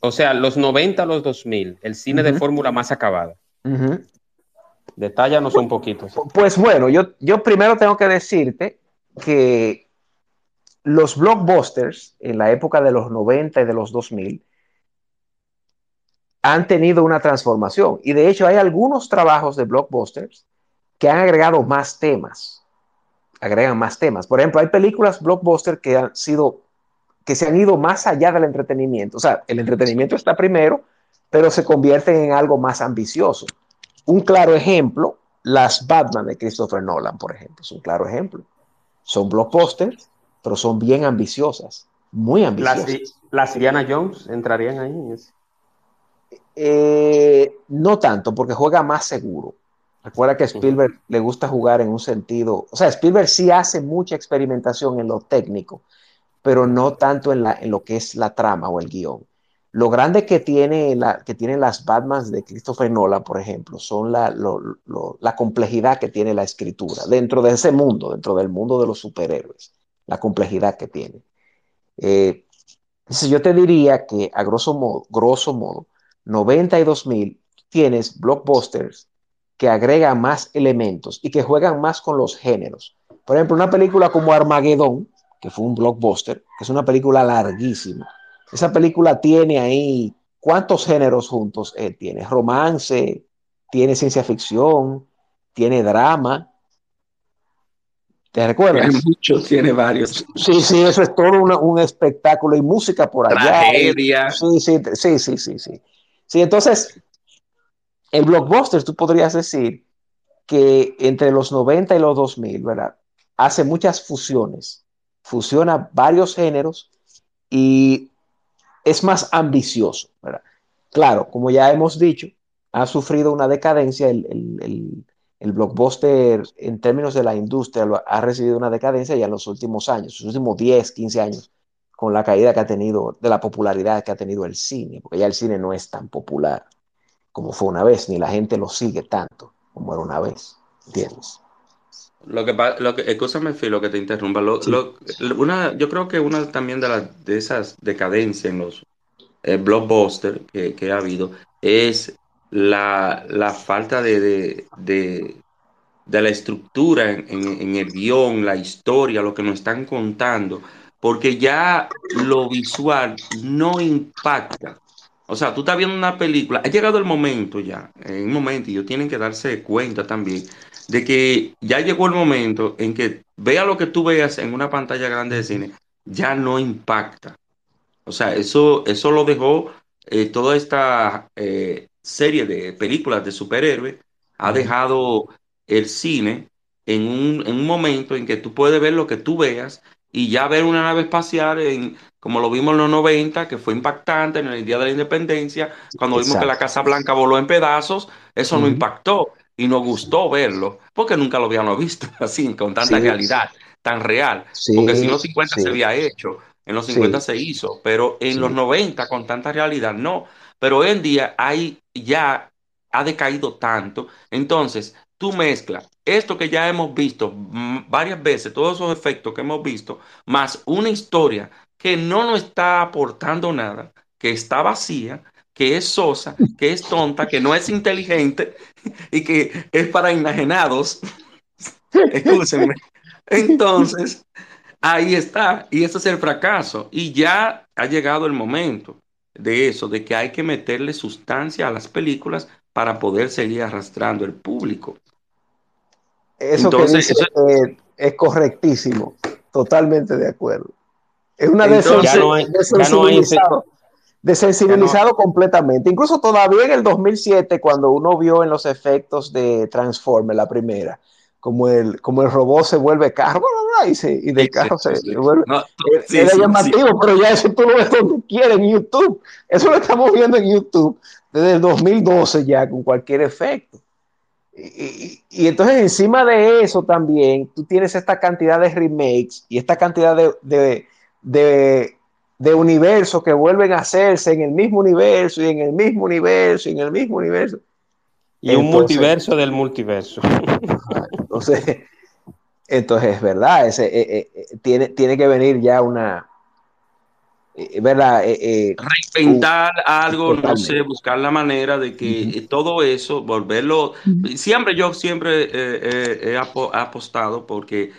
O sea, los 90 a los 2000, el cine de fórmula más acabada. Detállanos un poquito. Pues bueno, yo, yo primero tengo que decirte que los blockbusters en la época de los 90 y de los 2000 han tenido una transformación. Y de hecho hay algunos trabajos de blockbusters que han agregado más temas. Agregan más temas. Por ejemplo, hay películas blockbusters que han sido, que se han ido más allá del entretenimiento. O sea, el entretenimiento está primero, pero se convierten en algo más ambicioso. Un claro ejemplo, las Batman de Christopher Nolan, por ejemplo, es un claro ejemplo. Son blockbusters pero son bien ambiciosas, muy ambiciosas. ¿Las, Diana Jones entrarían ahí? Eh, no tanto, porque juega más seguro. Recuerda que a Spielberg le gusta jugar en un sentido, o sea, Spielberg sí hace mucha experimentación en lo técnico, pero no tanto en, la, en lo que es la trama o el guion. Lo grande que, tiene la, que tienen las Batmans de Christopher Nolan, por ejemplo, son la, la complejidad que tiene la escritura dentro de ese mundo, dentro del mundo de los superhéroes la complejidad que tiene. Eh, entonces yo te diría que a grosso modo, grosso modo, 92 mil tienes blockbusters que agregan más elementos y que juegan más con los géneros. Por ejemplo, una película como Armageddon, que fue un blockbuster, que es una película larguísima. Esa película tiene ahí, ¿cuántos géneros juntos eh, tiene? Romance, tiene ciencia ficción, tiene drama, ¿Te recuerdas? Tiene muchos, tiene varios. Sí, sí, eso es todo un espectáculo y música por allá. Tragedia. Sí, sí, sí, sí, sí, sí. Sí, entonces, el blockbuster, tú podrías decir que entre los 90 y los 2000, ¿verdad? Hace muchas fusiones, fusiona varios géneros y es más ambicioso, ¿verdad? Claro, como ya hemos dicho, ha sufrido una decadencia el, el el blockbuster en términos de la industria ha recibido una decadencia ya en los últimos años, los últimos 10, 15 años, con la caída que ha tenido, de la popularidad que ha tenido el cine, porque ya el cine no es tan popular como fue una vez, ni la gente lo sigue tanto como era una vez, ¿entiendes? Lo que, lo que, escúchame, lo que te interrumpa. una, yo creo que una también de, las de esas decadencias en los eh, blockbusters que, que, ha habido es la, falta de, de, la estructura en, el guion, la historia, lo que nos están contando, porque ya lo visual no impacta. O sea, tú estás viendo una película, ha llegado el momento ya, en un momento, y ellos tienen que darse cuenta también de que ya llegó el momento en que vea lo que tú veas en una pantalla grande de cine, ya no impacta. O sea, eso, eso lo dejó eh, toda esta eh, serie de películas de superhéroes ha dejado el cine en un, momento en que tú puedes ver lo que tú veas y ya ver una nave espacial en, como lo vimos en los 90, que fue impactante en el Día de la Independencia, cuando vimos que la Casa Blanca voló en pedazos, eso no impactó y nos gustó verlo, porque nunca lo habíamos visto así, con tanta realidad, tan real, porque si en los 50 se había hecho, en los 50 se hizo, pero en los 90 con tanta realidad no. Pero hoy en día hay ya ha decaído tanto. Entonces, tú mezclas esto que ya hemos visto varias veces, todos esos efectos que hemos visto, más una historia que no nos está aportando nada, que está vacía, que es sosa, que es tonta, que no es inteligente y que es para enajenados. Escúchenme. Entonces, ahí está. Y ese es el fracaso. Y ya ha llegado el momento de eso, de que hay que meterle sustancia a las películas para poder seguir arrastrando el público. Eso Entonces, que es correctísimo, totalmente de acuerdo. Es una desensibilizado, desensibilizado completamente. Incluso todavía en el 2007, cuando uno vio en los efectos de Transformer, la primera, como el, como el robot se vuelve carro, y, se, y del carro se, vuelve. No, llamativo, pero ya eso tú lo ves donde quieras en YouTube. Eso lo estamos viendo en YouTube desde el 2012 ya con cualquier efecto. Y, y, entonces encima de eso también tú tienes esta cantidad de remakes y esta cantidad de, de, de, de universos que vuelven a hacerse en el mismo universo y en el mismo universo y en el mismo universo. Y un multiverso del multiverso. Entonces, entonces, ¿verdad? Ese, eh, eh, eh, tiene, tiene que venir ya una, ¿verdad? Reinventar algo, no sé, buscar la manera de que todo eso, volverlo. Siempre, yo siempre he apostado porque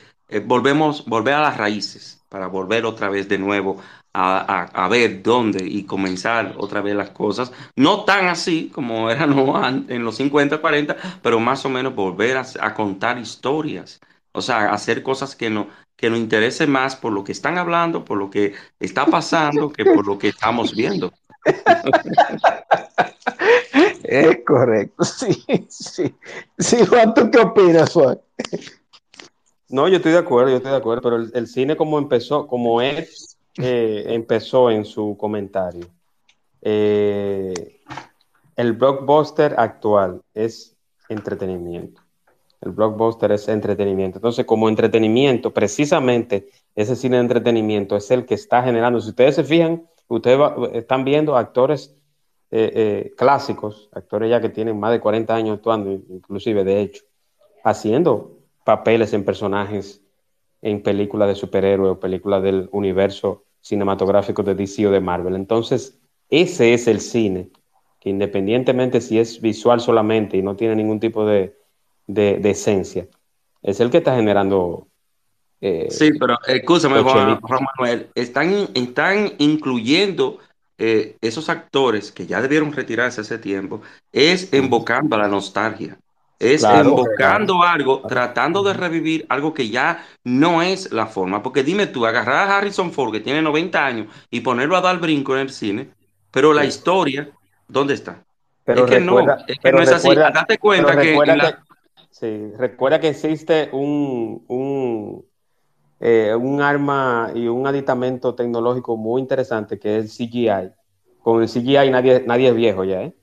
volvemos, volver a las raíces, para volver otra vez de nuevo a, ver dónde y comenzar otra vez las cosas. No tan así como eran en los 50, 40, pero más o menos volver a, contar historias. O sea, hacer cosas que, no, que nos interese más por lo que están hablando, por lo que está pasando, que por lo que estamos viendo. Es correcto, sí, sí. Sí, Juan, ¿tú qué opinas, Juan? No, yo estoy de acuerdo, yo estoy de acuerdo, pero el, el cine como empezó, como es eh, empezó en su comentario. Eh, el blockbuster actual es entretenimiento. El blockbuster es entretenimiento. Entonces, como entretenimiento, precisamente ese cine de entretenimiento es el que está generando. Si ustedes se fijan, ustedes están viendo actores eh, clásicos, actores ya que tienen más de 40 años actuando, inclusive de hecho, haciendo papeles en personajes en películas de superhéroes o películas del universo cinematográficos de DC o de Marvel. Entonces, ese es el cine, que independientemente si es visual solamente y no tiene ningún tipo de, esencia, es el que está generando... Eh, sí, pero escúchame, Juan, Manuel, están, están incluyendo eh, esos actores que ya debieron retirarse hace tiempo, es invocando a la nostalgia. Es invocando algo, tratando de revivir algo que ya no es la forma. Porque dime tú, agarrar a Harrison Ford, que tiene 90 años, y ponerlo a dar brinco en el cine, pero la historia, ¿dónde está? Pero es que no, es que no es así. Date cuenta que, sí, recuerda que existe un, un, eh, un arma y un aditamento tecnológico muy interesante que es CGI. Con el CGI nadie, nadie es viejo ya, ¿eh?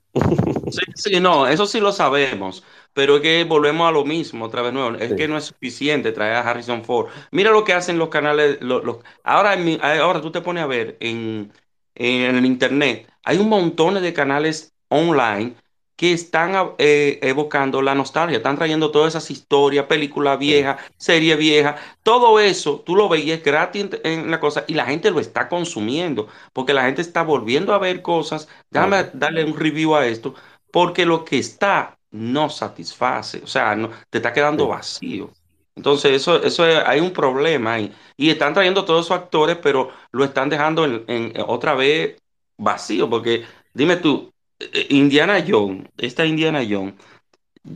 Sí, sí, no, eso sí lo sabemos. Pero es que volvemos a lo mismo otra vez nuevo. Es que no es suficiente traer a Harrison Ford. Mira lo que hacen los canales. Los, ahora, ahora tú te pones a ver en, en el internet. Hay un montón de canales online que están eh, evocando la nostalgia, están trayendo todas esas historias, películas viejas, series viejas, todo eso, tú lo veías gratis en, la cosa y la gente lo está consumiendo, porque la gente está volviendo a ver cosas, déjame darle un review a esto, porque lo que está no satisface, o sea, no, te está quedando vacío. Entonces, eso, eso hay un problema ahí. Y están trayendo todos esos actores, pero lo están dejando en, otra vez vacío, porque dime tú, eh, Indiana Jones, esta Indiana Jones,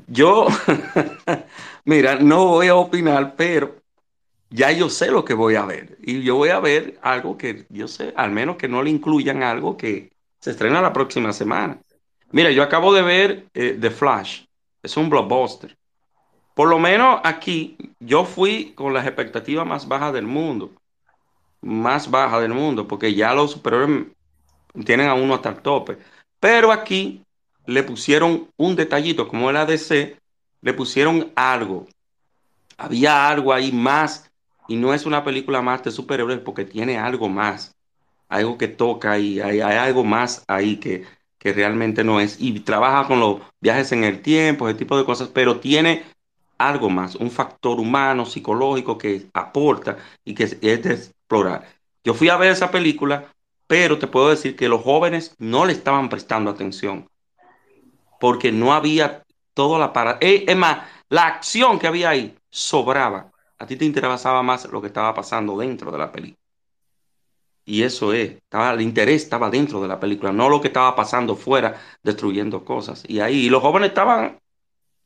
yo, mira, no voy a opinar, pero ya yo sé lo que voy a ver. Y yo voy a ver algo que yo sé, al menos que no le incluyan algo que se estrena la próxima semana. Mira, yo acabo de ver eh, The Flash. Es un blockbuster. Por lo menos aquí yo fui con las expectativas más bajas del mundo. Más bajas del mundo, porque ya los superhéroes tienen a uno hasta el tope. Pero aquí le pusieron un detallito, como el ADC, le pusieron algo. Había algo ahí más, y no es una película más de superhéroes porque tiene algo más. Algo que toca y hay algo más ahí que, que realmente no es, y trabaja con los viajes en el tiempo, ese tipo de cosas, pero tiene algo más, un factor humano, psicológico que aporta y que es de explorar. Yo fui a ver esa película, pero te puedo decir que los jóvenes no le estaban prestando atención, porque no había toda la para... Eh, es más, la acción que había ahí sobraba. A ti te interesaba más lo que estaba pasando dentro de la película. Y eso es, estaba, el interés estaba dentro de la película, no lo que estaba pasando fuera, destruyendo cosas. Y ahí, y los jóvenes estaban,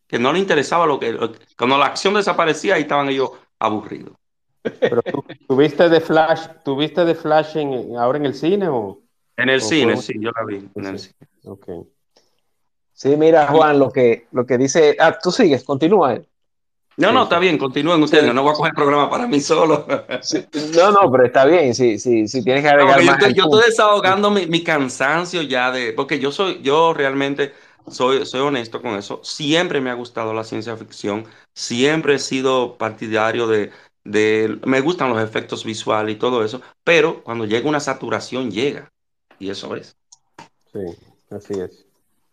que no les interesaba lo que, cuando la acción desaparecía, ahí estaban ellos aburridos. Pero tuviste de Flash, tuviste de Flash en, ahora en el cine o? En el cine, sí, yo la vi en el cine. Sí, mira, Juan, lo que, lo que dice, ah, tú sigues, continúa. No, no, está bien, continúen ustedes. Sí. No voy a coger el programa para mí solo. Sí, No, no, pero está bien. Sí, sí, sí tienes que No, agregar yo más. estoy, yo estoy desahogando mi, mi cansancio ya de, porque yo soy, yo realmente soy, soy honesto con eso. Siempre me ha gustado la ciencia ficción. Siempre he sido partidario de, de, me gustan los efectos visuales y todo eso. Pero cuando llega una saturación llega. Y eso es. Sí, así es.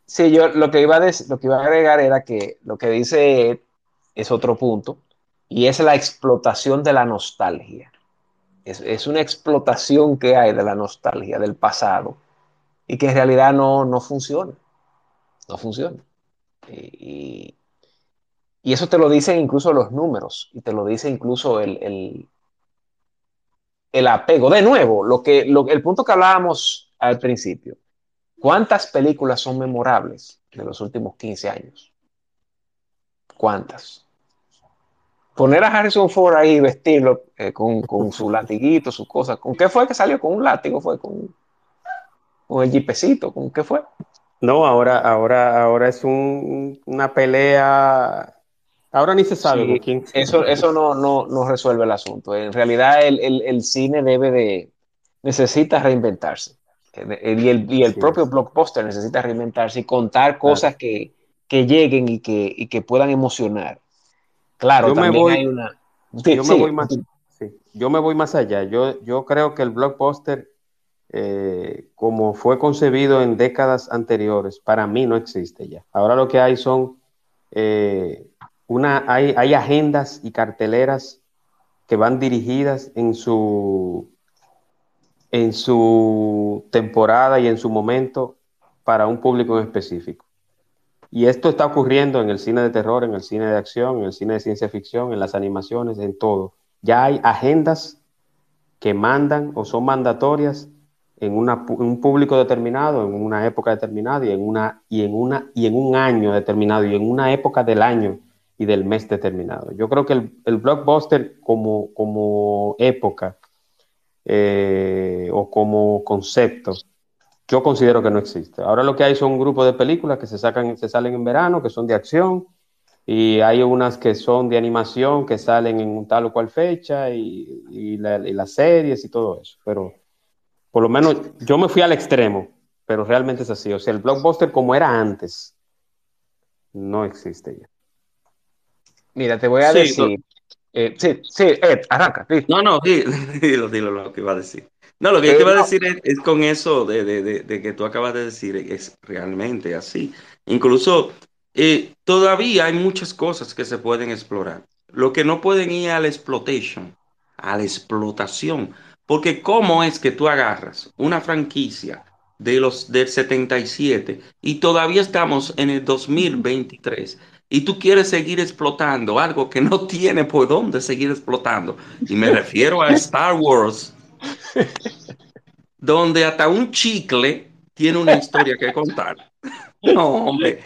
Sí, yo lo que iba a lo que iba a agregar era que lo que dice es otro punto, y es la explotación de la nostalgia. Es, es una explotación que hay de la nostalgia del pasado y que en realidad no, no funciona. No funciona. Y, y eso te lo dicen incluso los números y te lo dice incluso el, el, el apego. De nuevo, lo que, lo, el punto que hablábamos al principio. ¿Cuántas películas son memorables de los últimos 15 años? ¿Cuántas? Poner a Harrison Ford ahí y vestirlo eh, con, con, su latiguito, sus cosas. ¿Con qué fue que salió? ¿Con un látigo? ¿Fue con, con el jipecito? ¿Con qué fue? No, ahora, ahora, ahora es un, una pelea. Ahora ni se sabe Sí, con quién. eso, eso no, no, no, resuelve el asunto. En realidad el, el, el, cine debe de, necesita reinventarse. Y el, y el sí. propio blockbuster necesita reinventarse y contar cosas claro. que, que, lleguen y que, y que puedan emocionar. Claro, yo también me voy, hay una... Sí, yo, me voy más, sí, yo me voy más allá. Yo, yo creo que el blockbuster, eh, como fue concebido en décadas anteriores, para mí no existe ya. Ahora lo que hay son eh, una, hay, hay agendas y carteleras que van dirigidas en su, en su temporada y en su momento para un público en específico. Y esto está ocurriendo en el cine de terror, en el cine de acción, en el cine de ciencia ficción, en las animaciones, en todo. Ya hay agendas que mandan o son mandatorias en, un público determinado, en una época determinada y en, una, y, en una, y en un año determinado y en una época del año y del mes determinado. Yo creo que el, el blockbuster como, como época eh, o como concepto yo considero que no existe. Ahora lo que hay son un grupo de películas que se sacan, se salen en verano, que son de acción, y hay unas que son de animación, que salen en tal o cual fecha, y, y, la, y las series y todo eso. Pero por lo menos yo me fui al extremo, pero realmente es así. O sea, el blockbuster como era antes, no existe ya. Mira, te voy a Sí, decir. eh, sí, sí, Ed, arranca. sí. No, no, sí, dilo, dilo lo que iba a decir. No, lo que yo Eh, te iba a no. decir es, es con eso de, de- de- de que tú acabas de decir, es realmente así. Incluso eh, todavía hay muchas cosas que se pueden explorar. Lo que no pueden ir a la exploitation, a la explotación. Porque ¿cómo es que tú agarras una franquicia de los del 77 y todavía estamos en el 2023 y tú quieres seguir explotando algo que no tiene por dónde seguir explotando? Y me refiero a Star Wars donde hasta un chicle tiene una historia que contar. No, hombre.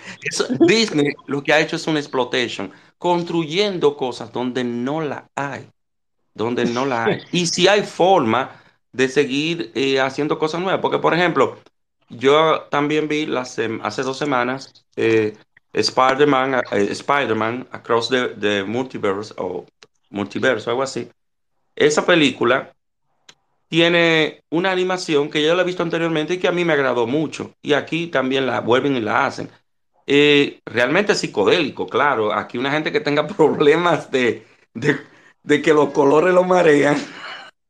Disney lo que ha hecho es una exploitation, construyendo cosas donde no la hay, donde no la hay. Y si hay forma de seguir eh, haciendo cosas nuevas, porque por ejemplo, yo también vi las, hace dos semanas eh, Spider-Man, eh, Spider-Man Across the, Multiverse o algo así. Esa película tiene una animación que yo la he visto anteriormente y que a mí me agradó mucho. Y aquí también la vuelven y la hacen. Eh, realmente psicodélico, claro. Aquí una gente que tenga problemas de, de, que los colores lo marean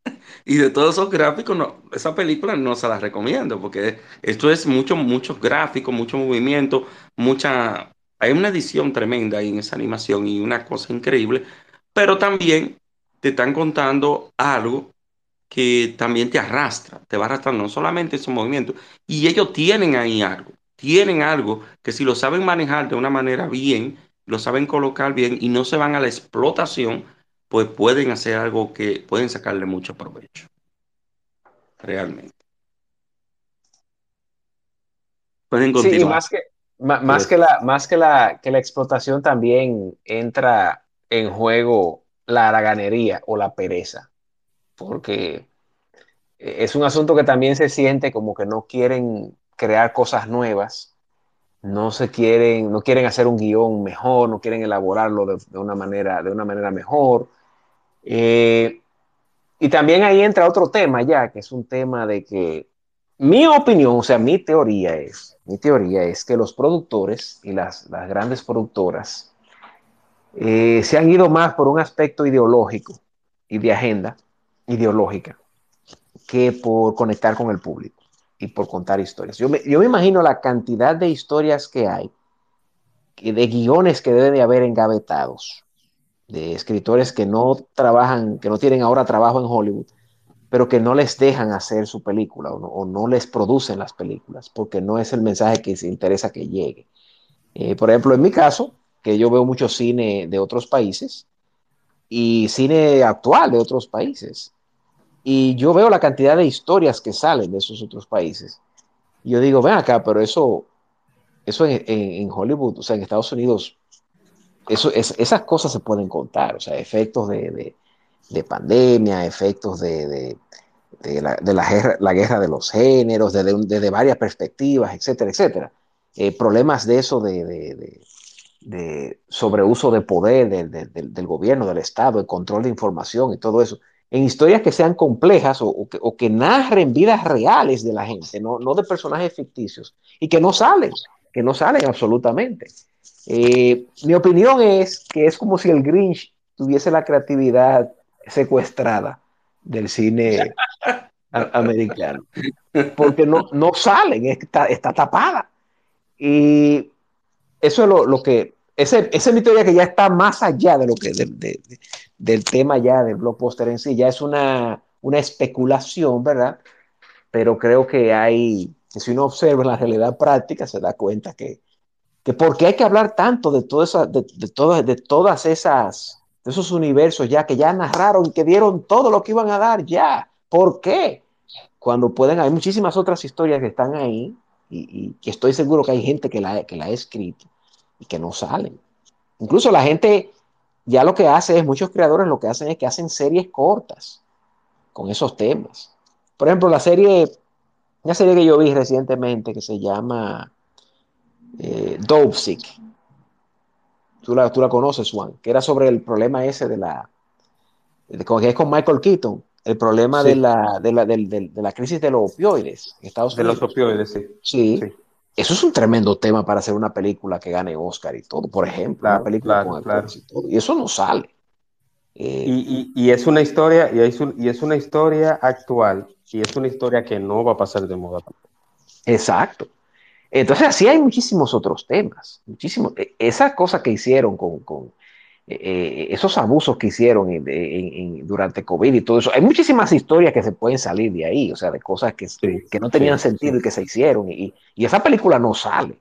y de todos esos gráficos, no, esa película no se la recomiendo porque esto es mucho, muchos gráficos, mucho movimiento, mucha... Hay una edición tremenda ahí en esa animación y una cosa increíble, pero también te están contando algo que también te arrastra, te va arrastrando no solamente esos movimientos, y ellos tienen ahí algo, tienen algo que si lo saben manejar de una manera bien, lo saben colocar bien y no se van a la explotación, pues pueden hacer algo que pueden sacarle mucho provecho. Realmente. Pueden Sí, y continuar. más que, ma- más Sí. que la, más que la, que la explotación también entra en juego la haraganería o la pereza, porque es un asunto que también se siente como que no quieren crear cosas nuevas no se quieren, no quieren hacer un guion mejor, no quieren elaborarlo de, una, manera, de una manera mejor. Eh, y también ahí entra otro tema ya, que es un tema de que mi opinión, o sea, mi teoría es, mi teoría es que los productores y las, las grandes productoras eh, se han ido más por un aspecto ideológico y de agenda ideológica que por conectar con el público y por contar historias. Yo me, imagino la cantidad de historias que hay, de guiones que deben de haber engavetados, de escritores que no trabajan, que no tienen ahora trabajo en Hollywood, pero que no les dejan hacer su película o no, les producen las películas, porque no es el mensaje que se interesa que llegue. Eh, por ejemplo, en mi caso, que yo veo mucho cine de otros países y cine actual de otros países, y yo veo la cantidad de historias que salen de esos otros países. Y yo digo, ven acá, pero eso, eso en, Hollywood, o sea, en Estados Unidos, eso, es, esas cosas se pueden contar, o sea, efectos de, de, pandemia, efectos de, de la, la, guerra, la, guerra, de los géneros, desde, varias perspectivas, etcétera, etcétera. Eh, problemas de eso de, de sobreuso de poder del gobierno, del Estado, el control de información y todo eso en historias que sean complejas o, que, narren vidas reales de la gente, no, de personajes ficticios, y que no salen, que no salen absolutamente. Eh, mi opinión es que es como si el Grinch tuviese la creatividad secuestrada del cine americano, porque no, no salen, está, está tapada. Y eso es lo, lo que esa es mi teoría que ya está más allá de lo que del tema ya del blockbuster en sí, ya es una, una especulación, ¿verdad? Pero creo que hay, si uno observa la realidad práctica, se da cuenta que, que por qué hay que hablar tanto de, todo esa, de, todas, de todas esas, de esos universos ya que ya narraron, que dieron todo lo que iban a dar ya. ¿Por qué? Cuando pueden, hay muchísimas otras historias que están ahí y, y que estoy seguro que hay gente que la, que la ha escrito que no salen. Incluso la gente ya lo que hace es, muchos creadores lo que hacen es que hacen series cortas con esos temas. Por ejemplo, la serie, una serie que yo vi recientemente que se llama eh, Dope Sick. Tú la, tú la conoces, Juan, que era sobre el problema ese de la, que es con Michael Keaton, el problema de, la, de, la, de, la crisis de los opioides en Estados Unidos. De los opioides, sí. Sí. sí. Eso es un tremendo tema para hacer una película que gane Oscar y todo, por ejemplo, una película con actores y todo. Y eso no sale. Eh, y, es una historia, y es, y es una historia actual, y es una historia que no va a pasar de moda. Exacto. Entonces, así hay muchísimos otros temas, muchísimos. E, Esa cosa que hicieron con, eh, esos abusos que hicieron durante COVID y todo eso. Hay muchísimas historias que se pueden salir de ahí, o sea, de cosas que, que no tenían sentido y que se hicieron. Y, y esa película no sale.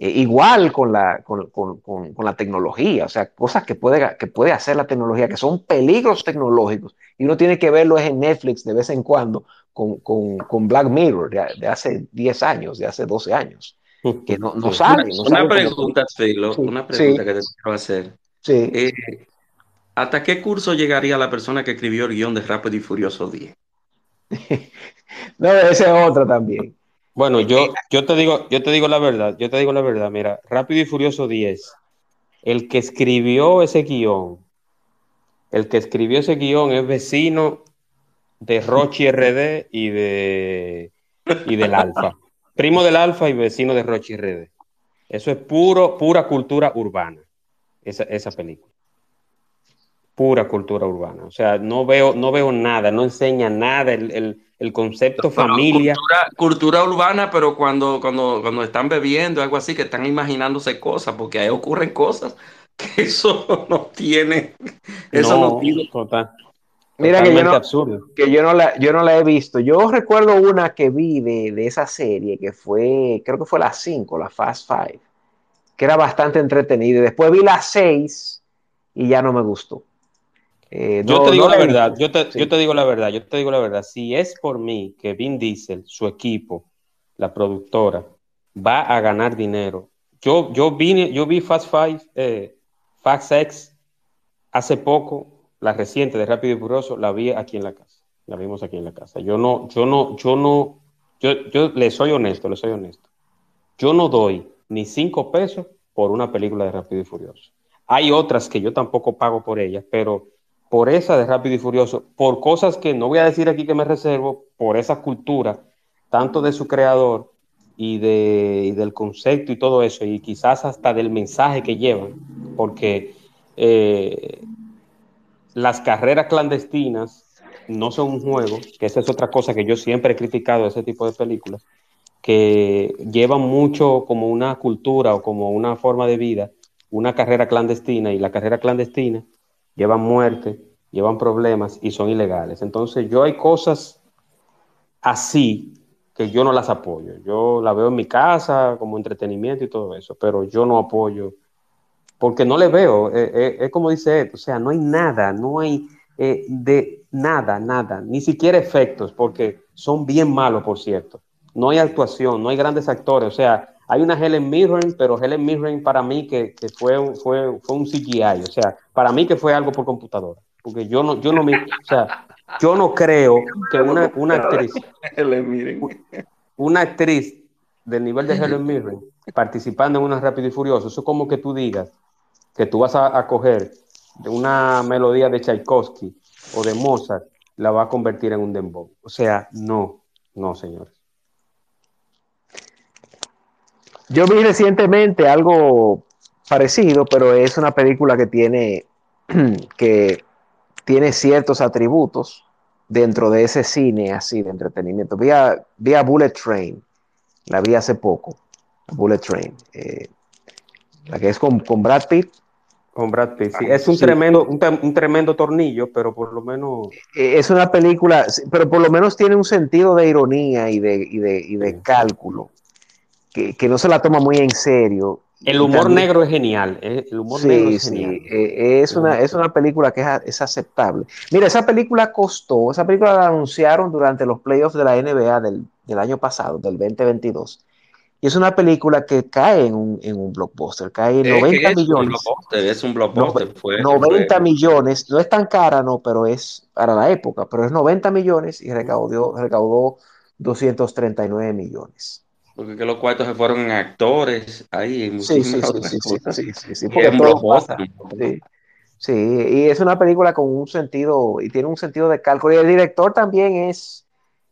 Eh, igual con la, con, con, con, la tecnología, o sea, cosas que puede, que puede hacer la tecnología, que son peligros tecnológicos. Y uno tiene que verlo en Netflix de vez en cuando con, Black Mirror de, hace 10 años, de hace 12 años, que no, no sale. Una, pregunta, Filo, una pregunta que te quiero hacer. Sí. Eh, ¿Hasta qué curso llegaría la persona que escribió el guion de Rápido y Furioso 10? no, esa es otra también. Bueno, yo, yo te digo, yo te digo la verdad, yo te digo la verdad, mira, Rápido y Furioso 10, el que escribió ese guion, el que escribió ese guion es vecino de Rochi RD y de y del Alfa. Primo del Alfa y vecino de Rochi RD. Eso es puro, pura cultura urbana esa, película. Pura cultura urbana. O sea, no veo, no veo nada, no enseña nada el, concepto familia. Cultura, urbana, pero cuando, cuando, cuando están bebiendo, algo así, que están imaginándose cosas, porque ahí ocurren cosas que eso no tiene. Eso no, tiene. Mira que yo, no, absurdo. que yo no, la, yo no la he visto. Yo recuerdo una que vi de, de esa serie que fue, creo que fue la 5, la Fast Five que era bastante entretenido. Después vi las seis y ya no me gustó. Eh, yo te digo la verdad, yo te, yo te, digo la verdad, yo te digo la verdad. Si es por mí que Vin Diesel, su equipo, la productora, va a ganar dinero. Yo, yo, vi, yo vi Fast Five, eh, Fast X hace poco, la reciente de Rápido y Furioso, la vi aquí en la casa. La vimos aquí en la casa. Yo no, yo no, yo no, yo, yo le soy honesto, le soy honesto. Yo no doy ni cinco pesos por una película de Rápido y Furioso. Hay otras que yo tampoco pago por ellas, pero por esa de Rápido y Furioso, por cosas que no voy a decir aquí que me reservo, por esa cultura, tanto de su creador y, de, del concepto y todo eso, y quizás hasta del mensaje que llevan, porque eh, las carreras clandestinas no son un juego, que esa es otra cosa que yo siempre he criticado de ese tipo de películas, que llevan mucho como una cultura o como una forma de vida, una carrera clandestina, y la carrera clandestina llevan muerte, llevan problemas y son ilegales. Entonces yo hay cosas así que yo no las apoyo. Yo la veo en mi casa como entretenimiento y todo eso, pero yo no apoyo porque no le veo. Eh, eh, es como dice Ed, o sea, no hay nada, no hay eh, de nada, nada, ni siquiera efectos, porque son bien malos, por cierto. No hay actuación, no hay grandes actores, o sea, hay una Helen Mirren, pero Helen Mirren para mí que, que fue, un, fue, fue un CGI, o sea, para mí que fue algo por computadora, porque yo no, yo no me, o sea, yo no creo que una, una actriz, una actriz del nivel de Helen Mirren participando en una Rápido y Furioso, eso es como que tú digas que tú vas a, a coger una melodía de Tchaikovsky o de Mozart, la va a convertir en un dembow. O sea, no, no, señores. Yo vi recientemente algo parecido, pero es una película que tiene, que tiene ciertos atributos dentro de ese cine así de entretenimiento. Vi a, vi a Bullet Train, la vi hace poco, Bullet Train, eh, la que es con, con Brad Pitt con Brad Pitt, sí. Es un, tremendo, un, tremendo tornillo, pero por lo menos... Eh, es una película, pero por lo menos tiene un sentido de ironía y de, y de, y de cálculo, que, que, no se la toma muy en serio. El humor negro es genial, eh, el humor negro es genial. Eh, es, una, es una película que es, es, aceptable. Mira, esa película costó, esa película la anunciaron durante los playoffs de la NBA del, del año pasado, del 2022 y es una película que cae en un, en un blockbuster, cae en 90 millones. es un blockbuster. 90 millones, no es tan cara, no, pero es para la época, pero es 90 millones y recaudó, recaudó 239 millones. Porque los cuartos se fueron en actores, ahí en sí, sí, sí, cosas. sí, sí, sí, porque sí, sí, y es una película con un sentido, y tiene un sentido de cálculo. Y el director también es,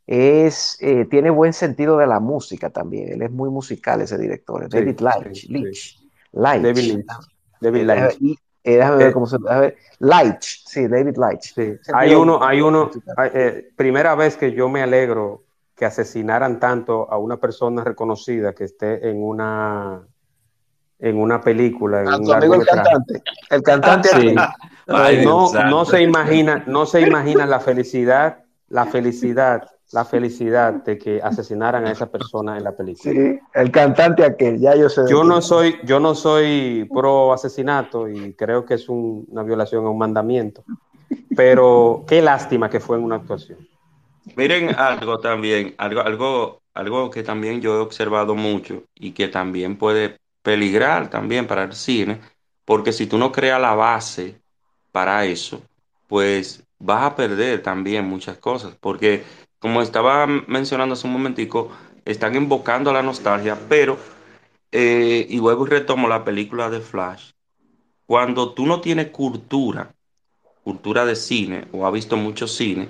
es eh, tiene buen sentido de la música también. Él es muy musical ese director, David Leitch. Sí, Leitch, David Leitch. Ah, David eh, Leitch. Eh, déjame ver cómo se a ver. Leitch, sí, David Leitch. Hay uno, hay uno, primera vez que yo me alegro que asesinaran tanto a una persona reconocida que esté en una en una película. En un amigo el cantante. El cantante. Sí. no, no se imagina, no se imagina la felicidad, la felicidad la felicidad de que asesinaran a esa persona en la película. Sí, el cantante aquel, ya yo sé. Yo no soy, yo no soy pro asesinato y creo que es una violación a un mandamiento, pero qué lástima que fue en una actuación. Miren algo también, algo, algo, algo que también yo he observado mucho y que también puede peligrar también para el cine, porque si tú no creas la base para eso, pues vas a perder también muchas cosas, porque como estaba mencionando hace un momentico, están invocando la nostalgia, pero, eh, y luego retomo la película de Flash, cuando tú no tienes cultura, cultura de cine, o has visto mucho cine,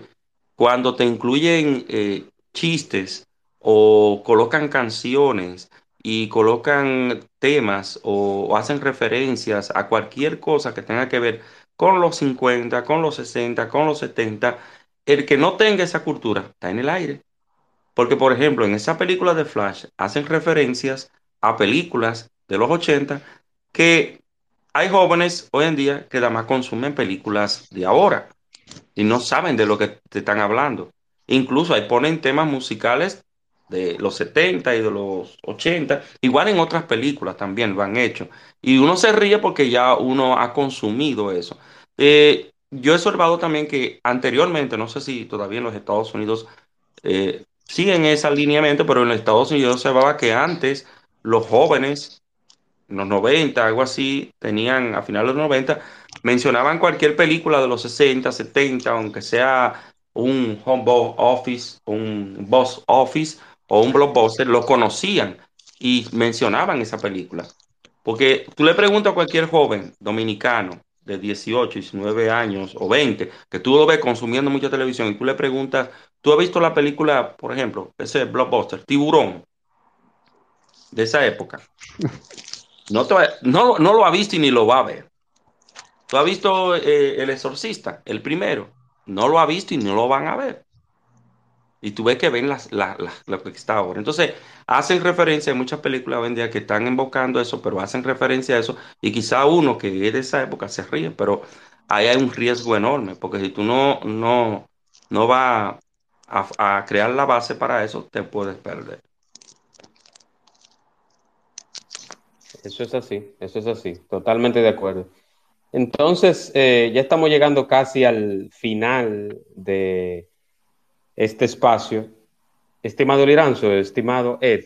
cuando te incluyen eh, chistes o colocan canciones y colocan temas o, o, hacen referencias a cualquier cosa que tenga que ver con los 50, con los 60, con los 70, el que no tenga esa cultura está en el aire. Porque, por ejemplo, en esa película de Flash hacen referencias a películas de los 80 que hay jóvenes hoy en día que además consumen películas de ahora y no saben de lo que te están hablando. Incluso ahí ponen temas musicales de los 70 y de los 80, igual en otras películas también lo han hecho. Y uno se ríe porque ya uno ha consumido eso. Eh, yo he observado también que anteriormente, no sé si todavía en los Estados Unidos eh, siguen ese alineamiento, pero en los Estados Unidos se observaba que antes los jóvenes, en los 90, algo así, tenían a finales de los 90, mencionaban cualquier película de los 60, 70, aunque sea un home office, un box office o un blockbuster, lo conocían. y mencionaban esa película. Porque tú le preguntas a cualquier joven dominicano de 18, 19 años o 20, que tú lo ves consumiendo mucha televisión y tú le preguntas, ¿tú has visto la película, por ejemplo, ese blockbuster, Tiburón, de esa época? No, no, no lo ha visto y ni lo va a ver. ¿Tú has visto eh, El Exorcista, el primero? No lo ha visto y no lo van a ver. Y tú ves que ven las, lo que está ahora. Entonces, hacen referencia, a muchas películas hoy en día que están invocando eso, pero hacen referencia a eso. Y quizá uno que es de esa época se ríe, pero ahí hay un riesgo enorme, porque si tú no, no, no vas a crear la base para eso, te puedes perder. Eso es así, eso es así, totalmente de acuerdo. Entonces, eh, ya estamos llegando casi al final de este espacio. Estimado Liranzo, estimado Ed,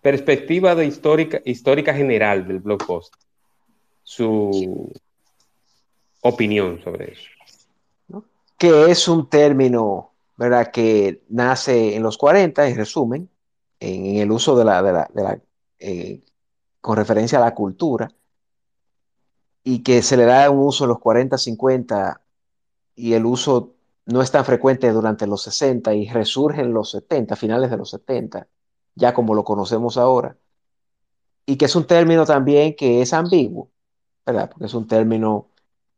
perspectiva de histórica, histórica general del blog post. Su opinión sobre eso. Que es un término, ¿verdad?, que nace en los 40, en resumen, en, el uso de la, de la, eh, con referencia a la cultura, y que se le da un uso en los 40, 50 y el uso no es tan frecuente durante los 60 y resurge en los 70, finales de los 70, ya como lo conocemos ahora. Y que es un término también que es ambiguo, ¿verdad? Porque es un término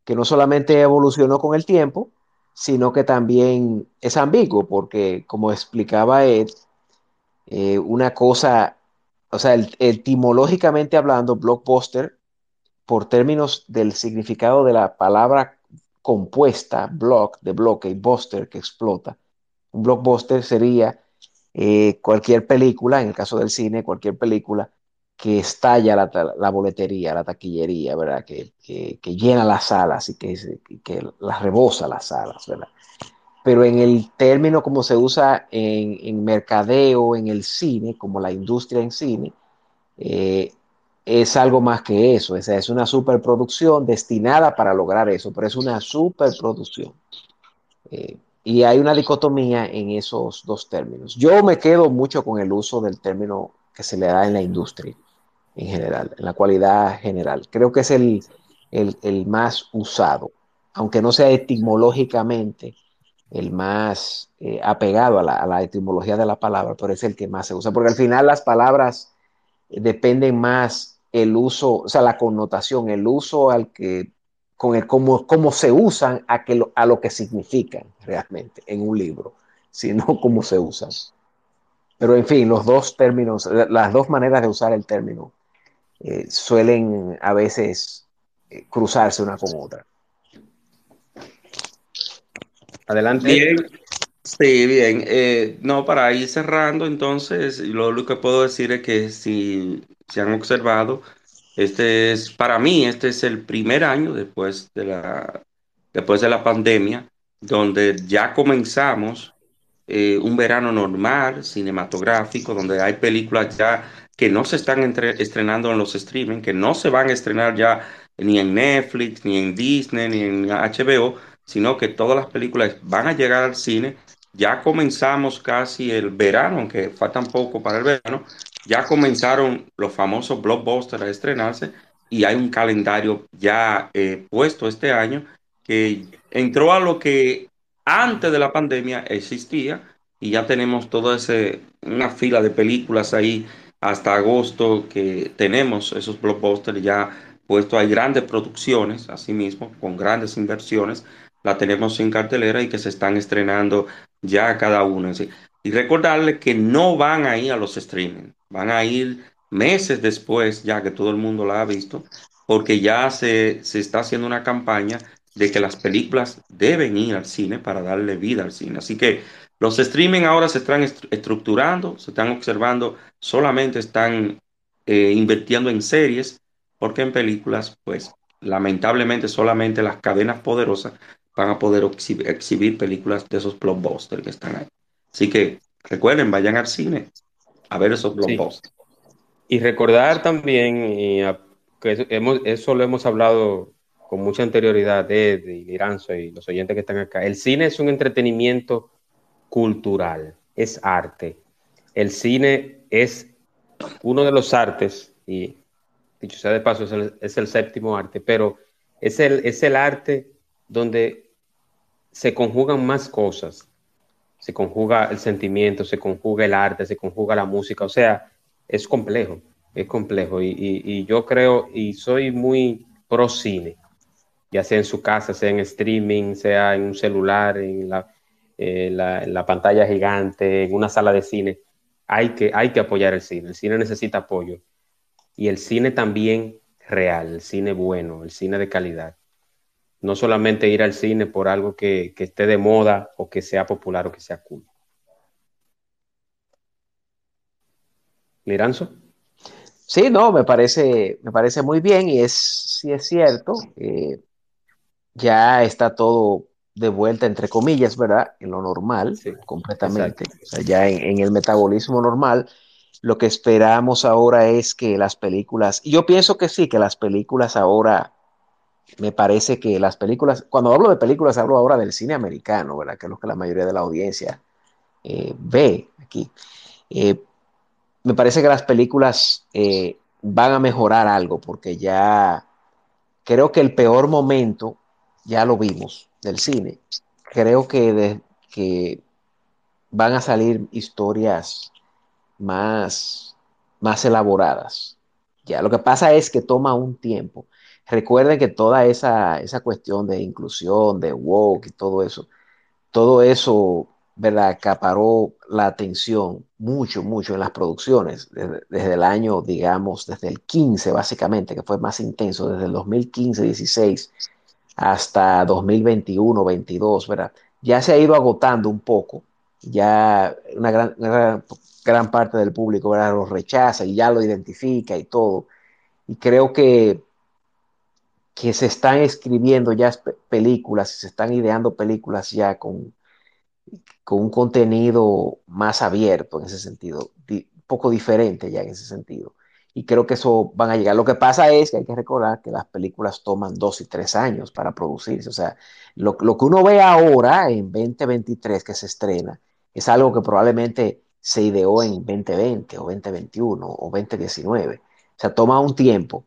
que no solamente evolucionó con el tiempo, sino que también es ambiguo, porque como explicaba Ed, eh, una cosa, o sea, etimológicamente hablando, blockbuster por términos del significado de la palabra compuesta, block, de bloque, y buster, que explota. Un blockbuster sería eh, cualquier película, en el caso del cine, cualquier película que estalla la, boletería, la taquillería, ¿verdad? Que, llena las salas y que, que las rebosa las salas, ¿verdad? Pero en el término como se usa en, en mercadeo, en el cine, como la industria en cine, eh, es algo más que eso, es, es una superproducción destinada para lograr eso, pero es una superproducción. Eh, y hay una dicotomía en esos dos términos. Yo me quedo mucho con el uso del término que se le da en la industria en general, en la cualidad general. Creo que es el, el, más usado, aunque no sea etimológicamente el más eh, apegado a la, a la etimología de la palabra, pero es el que más se usa, porque al final las palabras dependen más el uso, o sea, la connotación, el uso al que, con el cómo, cómo se usan a, que a lo que significan realmente en un libro, sino cómo se usan. Pero en fin, los dos términos, las dos maneras de usar el término eh, suelen a veces eh, cruzarse una con otra. Adelante. Bien. Sí, bien. Eh, no, para ir cerrando, entonces, lo único que puedo decir es que si se han observado, este es, para mí, este es el primer año después de la, después de la pandemia, donde ya comenzamos eh, un verano normal, cinematográfico, donde hay películas ya que no se están estrenando en los streaming, que no se van a estrenar ya ni en Netflix, ni en Disney, ni en HBO, sino que todas las películas van a llegar al cine. Ya comenzamos casi el verano, aunque faltan poco para el verano, ya comenzaron los famosos blockbusters a estrenarse y hay un calendario ya eh, puesto este año que entró a lo que antes de la pandemia existía y ya tenemos toda ese, una fila de películas ahí hasta agosto que tenemos esos blockbusters ya puestos. Hay grandes producciones, asimismo, con grandes inversiones, la tenemos en cartelera y que se están estrenando ya cada una. Y recordarle que no van a ir a los streaming, van a ir meses después, ya que todo el mundo la ha visto, porque ya se, se está haciendo una campaña de que las películas deben ir al cine para darle vida al cine. Así que los streaming ahora se están estructurando, se están observando, solamente están eh, invirtiendo en series, porque en películas, pues lamentablemente solamente las cadenas poderosas van a poder exhibir películas de esos blockbusters que están ahí. Así que recuerden, vayan al cine a ver esos blockbusters. Y recordar también, que eso lo hemos hablado con mucha anterioridad, de y Liranzo y los oyentes que están acá. El cine es un entretenimiento cultural, es arte. El cine es uno de los artes, y dicho sea de paso, es el, séptimo arte, pero es el, es el arte donde se conjugan más cosas. Se conjuga el sentimiento, se conjuga el arte, se conjuga la música, o sea, es complejo, es complejo. Y, yo creo, y soy muy pro cine, ya sea en su casa, sea en streaming, sea en un celular, en la, eh, la, pantalla gigante, en una sala de cine. Hay que, hay que apoyar el cine. El cine necesita apoyo. Y el cine también real, el cine bueno, el cine de calidad. No solamente ir al cine por algo que, que esté de moda o que sea popular o que sea cool. Liranzo. Sí, no, me parece, me parece muy bien y es, sí es cierto, eh, ya está todo de vuelta, entre comillas, ¿verdad? En lo normal, completamente. O sea, ya en, el metabolismo normal, lo que esperamos ahora es que las películas, y yo pienso que sí, que las películas ahora, me parece que las películas, cuando hablo de películas, hablo ahora del cine americano, ¿verdad? Que es lo que la mayoría de la audiencia eh, ve aquí. Eh, me parece que las películas eh, van a mejorar algo, porque ya creo que el peor momento ya lo vimos del cine. Creo que, que van a salir historias más, más elaboradas. Ya, lo que pasa es que toma un tiempo. Recuerden que toda esa, esa cuestión de inclusión, de woke y todo eso, todo eso, ¿verdad? Acaparó la atención mucho, mucho en las producciones, desde, el año, digamos, desde el 15 básicamente, que fue más intenso, desde el 2015, 16, hasta 2021, 22, ¿verdad? Ya se ha ido agotando un poco, ya una gran, gran, parte del público ¿verdad? lo rechaza y ya lo identifica y todo. Y creo que, que se están escribiendo ya películas, se están ideando películas ya con, con un contenido más abierto en ese sentido, un poco diferente ya en ese sentido y creo que eso van a llegar. Lo que pasa es que hay que recordar que las películas toman dos y tres años para producirse. O sea, lo, lo, que uno ve ahora en 2023 que se estrena es algo que probablemente se ideó en 2020 o 2021 o 2019. O sea, toma un tiempo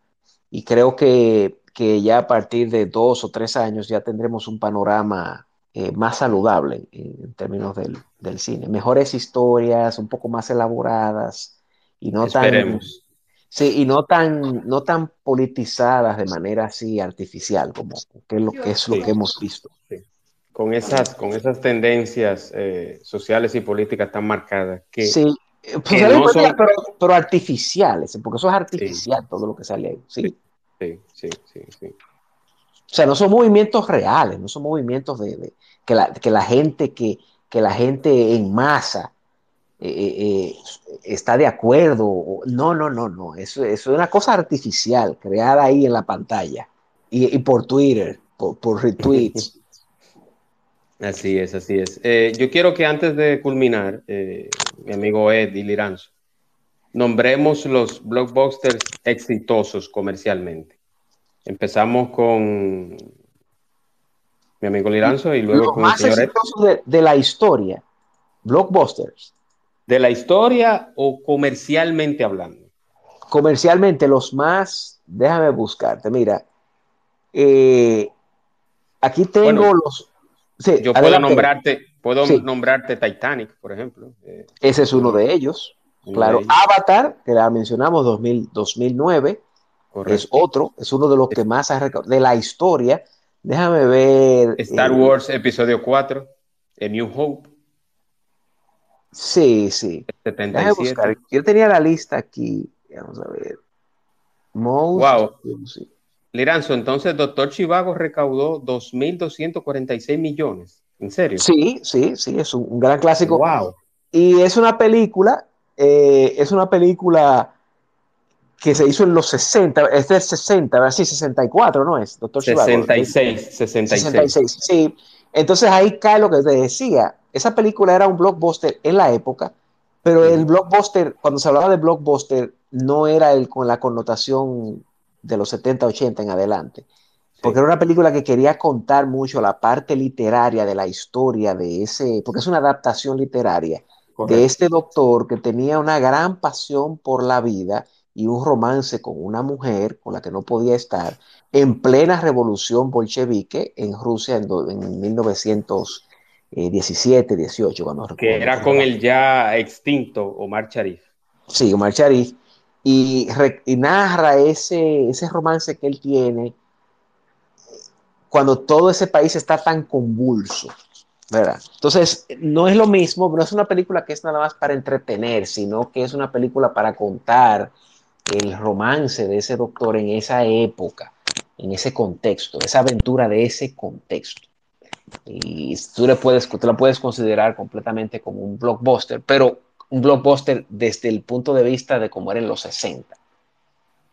y creo que, que ya a partir de dos o tres años ya tendremos un panorama eh, más saludable en, términos del, del, cine. Mejores historias, un poco más elaboradas y no Esperemos. tan Sí, y no tan, no tan politizadas de manera así artificial, como que es lo que, es lo que hemos visto. Con, esas, con esas tendencias eh, sociales y políticas tan marcadas. Que, sí, eh, pues, pero, artificiales, porque eso es artificial todo lo que sale ahí. Sí. Sí, sí, sí, sí. O sea, no son movimientos reales, no son movimientos de, que, la, que, la, gente, que, que la gente en masa eh, eh, eh, está de acuerdo. No, no, no, no. Eso, es una cosa artificial creada ahí en la pantalla y, por Twitter, por, retweets. Así es, así es. yo quiero que antes de culminar, mi amigo Ed y Liranzo, nombremos los blockbusters exitosos comercialmente. Empezamos con mi amigo Liranzo y luego con el señor Ed. de la historia, blockbusters de la historia o comercialmente hablando? Comercialmente, los más, déjame buscarte, mira, eh, aquí tengo los... yo puedo nombrarte, puedo nombrarte Titanic, por ejemplo. Eh, Ese es uno de ellos. Claro, Avatar, que la mencionamos, 2000, 2009, es otro, es uno de los que más ha de la historia. Déjame ver. Star eh, Wars Episodio 4, A New Hope. Sí, sí. Yo tenía la lista aquí. Vamos a ver. wow. Liranzo, entonces Doctor Chivago recaudó 2.246 millones. ¿En serio? Sí, sí, sí, es un, gran clásico. Wow. Y es una película, eh, es una película que se hizo en los 60, es del 60, sí, 64, ¿no es? Doctor 66, 66. 66, sí. Entonces ahí cae lo que te decía. Esa película era un blockbuster en la época, pero el blockbuster, cuando se hablaba de blockbuster, no era el con la connotación de los 70, 80 en adelante. Porque era una película que quería contar mucho la parte literaria de la historia de ese, porque es una adaptación literaria de este doctor que tenía una gran pasión por la vida y un romance con una mujer con la que no podía estar en plena revolución bolchevique en Rusia en, 1917-18. Cuando que era con el ya extinto Omar Sharif. Sí, Omar Sharif. Y, narra ese, ese romance que él tiene cuando todo ese país está tan convulso. ¿Verdad? Entonces, no es lo mismo, no es una película que es nada más para entretener, sino que es una película para contar el romance de ese doctor en esa época, en ese contexto, esa aventura de ese contexto. Y tú, le puedes, tú la puedes considerar completamente como un blockbuster, pero un blockbuster desde el punto de vista de cómo era en los 60.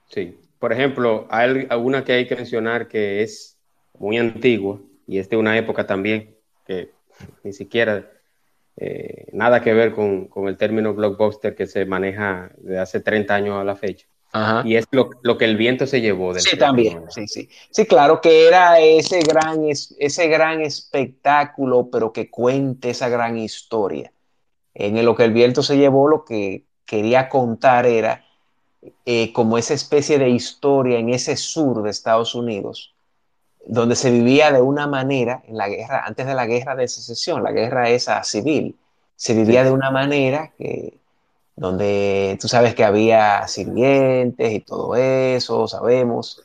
Sí, por ejemplo, hay una que hay que mencionar que es muy antigua y es de una época también que ni siquiera eh, nada que ver con, el término blockbuster que se maneja de hace 30 años a la fecha. Y es lo, que el viento se llevó. Del sí, también, sí, sí. Sí, claro, que era ese gran, ese gran espectáculo, pero que cuente esa gran historia. En lo que el viento se llevó, lo que quería contar era eh, como esa especie de historia en ese sur de Estados Unidos, donde se vivía de una manera, en la guerra, antes de la guerra de secesión, la guerra esa civil, se vivía de una manera que, donde tú sabes que había sirvientes y todo eso, sabemos,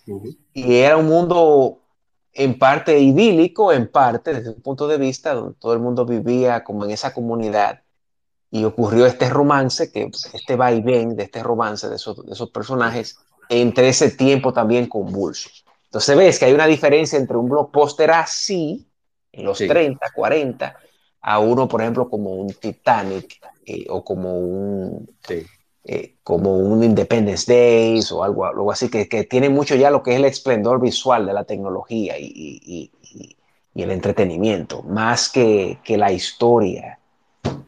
y era un mundo en parte idílico, en parte desde un punto de vista donde todo el mundo vivía como en esa comunidad y ocurrió este romance, que este vaivén de este romance de esos, de esos personajes entre ese tiempo también convulso. Entonces ves que hay una diferencia entre un blockbuster así, en los 30, 40, a uno, por ejemplo, como un Titanic eh, o como un, eh, como un Independence Days o algo, algo así, que, que, tiene mucho ya lo que es el esplendor visual de la tecnología y, y, y, y el entretenimiento, más que, que la historia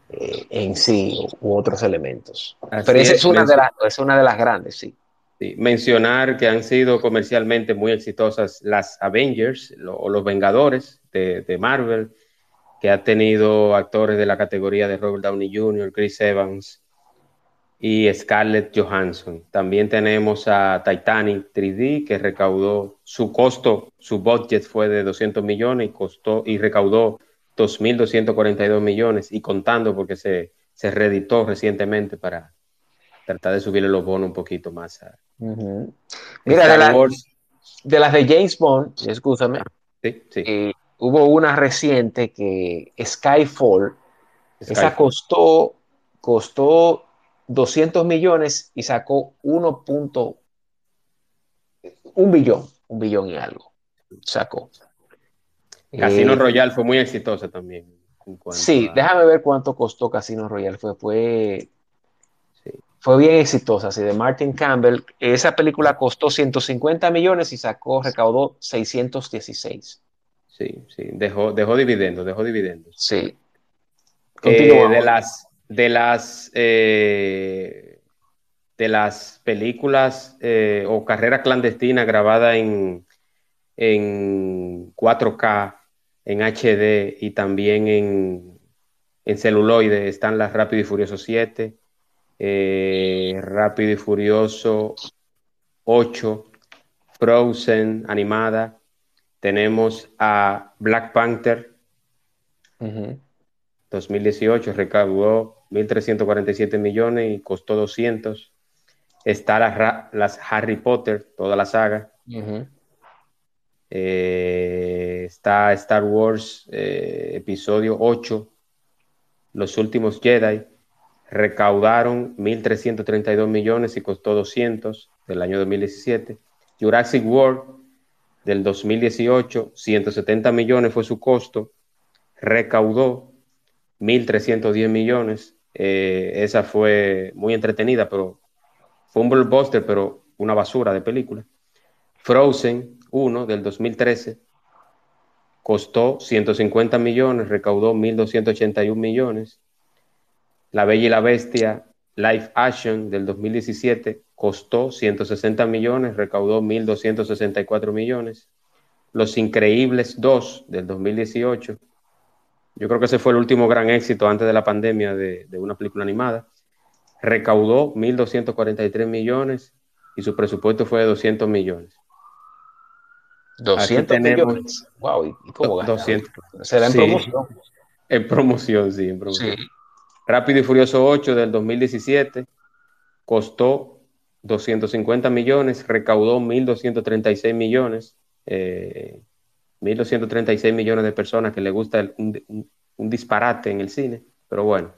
eh, en sí u, otros elementos. Pero esa es, una de las, es una de las grandes, sí mencionar que han sido comercialmente muy exitosas las Avengers o los Vengadores de, Marvel, que ha tenido actores de la categoría de Robert Downey Jr., Chris Evans y Scarlett Johansson. También tenemos a Titanic 3D, que recaudó su costo, su budget fue de 200 millones y, costó, y recaudó 2.242 millones y contando porque se, se reeditó recientemente para tratar de subirle los bonos un poquito más a, Mira, de, las de James Bond, escúchame, eh, hubo una reciente que Skyfall, esa costó, costó 200 millones y sacó 1. un billón, un billón y algo. Sacó. Casino eh, Royale fue muy exitosa también. Sí, déjame ver cuánto costó Casino Royale. Fue, fue fue bien exitosa, así de Martin Campbell. Esa película costó 150 millones y sacó, recaudó 616. Sí, sí, dejó, dejó dividendos, dejó dividendos. Sí. Eh, de las, de las, eh, de las películas eh, o carrera clandestina grabada en, en 4K, en HD y también en, en celuloide están las Rápido y Furioso 7, eh, Rápido y Furioso 8, Frozen animada, tenemos a Black Panther 2018, recaudó 1.347 millones y costó 200. Está las, Harry Potter, toda la saga. Eh, está Star Wars eh, episodio 8, Los últimos Jedi recaudaron 1.332 millones y costó 200 del año 2017. Jurassic World del 2018, 170 millones fue su costo, recaudó 1.310 millones. Eh, esa fue muy entretenida, pero fue un blockbuster, pero una basura de película. Frozen 1 del 2013 costó 150 millones, recaudó 1.281 millones. La Bella y la Bestia Live Action del 2017 costó 160 millones, recaudó 1.264 millones. Los Increíbles 2 del 2018 Yo creo que ese fue el último gran éxito antes de la pandemia de, de una película animada. Recaudó 1.243 millones y su presupuesto fue de 200 millones. 200 tenemos- millones. Wow, ¿y cómo gana? 200. Será en Sí. promoción. En promoción, sí, en promoción. Sí. Rápido y Furioso 8 del 2017 costó 250 millones, recaudó 1.236 millones. eh, 1.236 millones de personas que le gusta un disparate en el cine, pero bueno.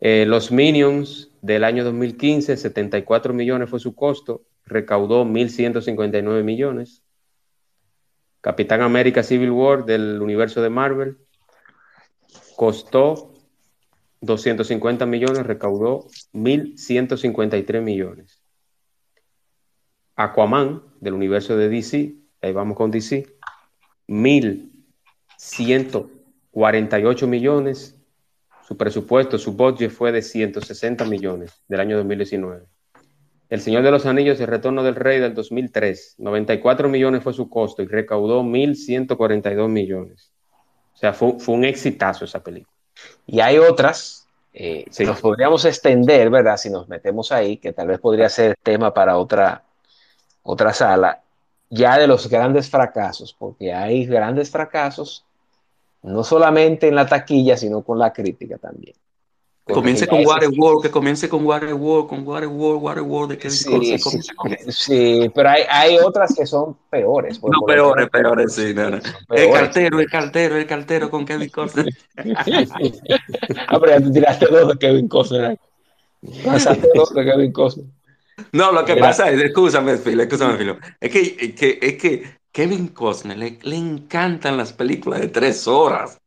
Eh, los Minions del año 2015, 74 millones fue su costo, recaudó 1.159 millones. Capitán América Civil War del universo de Marvel costó 250 millones, recaudó 1.153 millones. Aquaman del universo de DC, ahí vamos con DC, 1.148 millones. Su presupuesto, su budget fue de 160 millones del año 2019. El Señor de los Anillos, El Retorno del Rey del 2003, 94 millones fue su costo y recaudó 1.142 millones. O sea, fue, fue un exitazo esa película. Y hay otras, eh, Sí. nos podríamos extender, ¿verdad? Si nos metemos ahí, que tal vez podría ser tema para otra, otra sala, ya de los grandes fracasos, porque hay grandes fracasos, no solamente en la taquilla, sino con la crítica también. Comience con ese- Waterworld, que comience con Waterworld, con Waterworld, Waterworld, de Kevin Sí, Costner, sí, comience con- sí, pero hay, hay otras que son peores. No, peores, peores, sí, no, no. son El cartero, el cartero, el cartero con Kevin Costner. Ah, pero ya tú tiraste dos de Kevin Costner. Pasaste dos de Kevin Costner. No, lo que Mira. pasa es, escúchame, Phil, escúchame, Phil, es que, es que, es que Kevin Costner le, le encantan las películas de tres horas.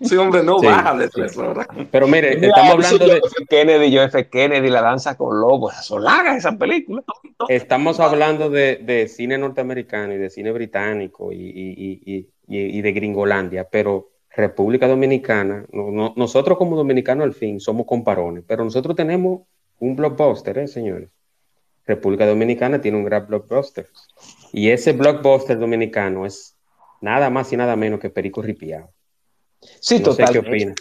Ese hombre no Sí, baja de sí. tres horas. Pero mire, Mira, estamos hablando de. Kennedy, John F. Kennedy, La Danza con Lobos, son largas esas películas. estamos hablando de, de cine norteamericano y de cine británico y- y- y- y de Gringolandia, pero República Dominicana, no- no- nosotros como dominicanos al fin somos comparones, pero nosotros tenemos un blockbuster, ¿eh, señores? República Dominicana tiene un gran blockbuster. Y ese blockbuster dominicano es nada más y nada menos que Perico Ripiao. Sí, No sé qué totalmente.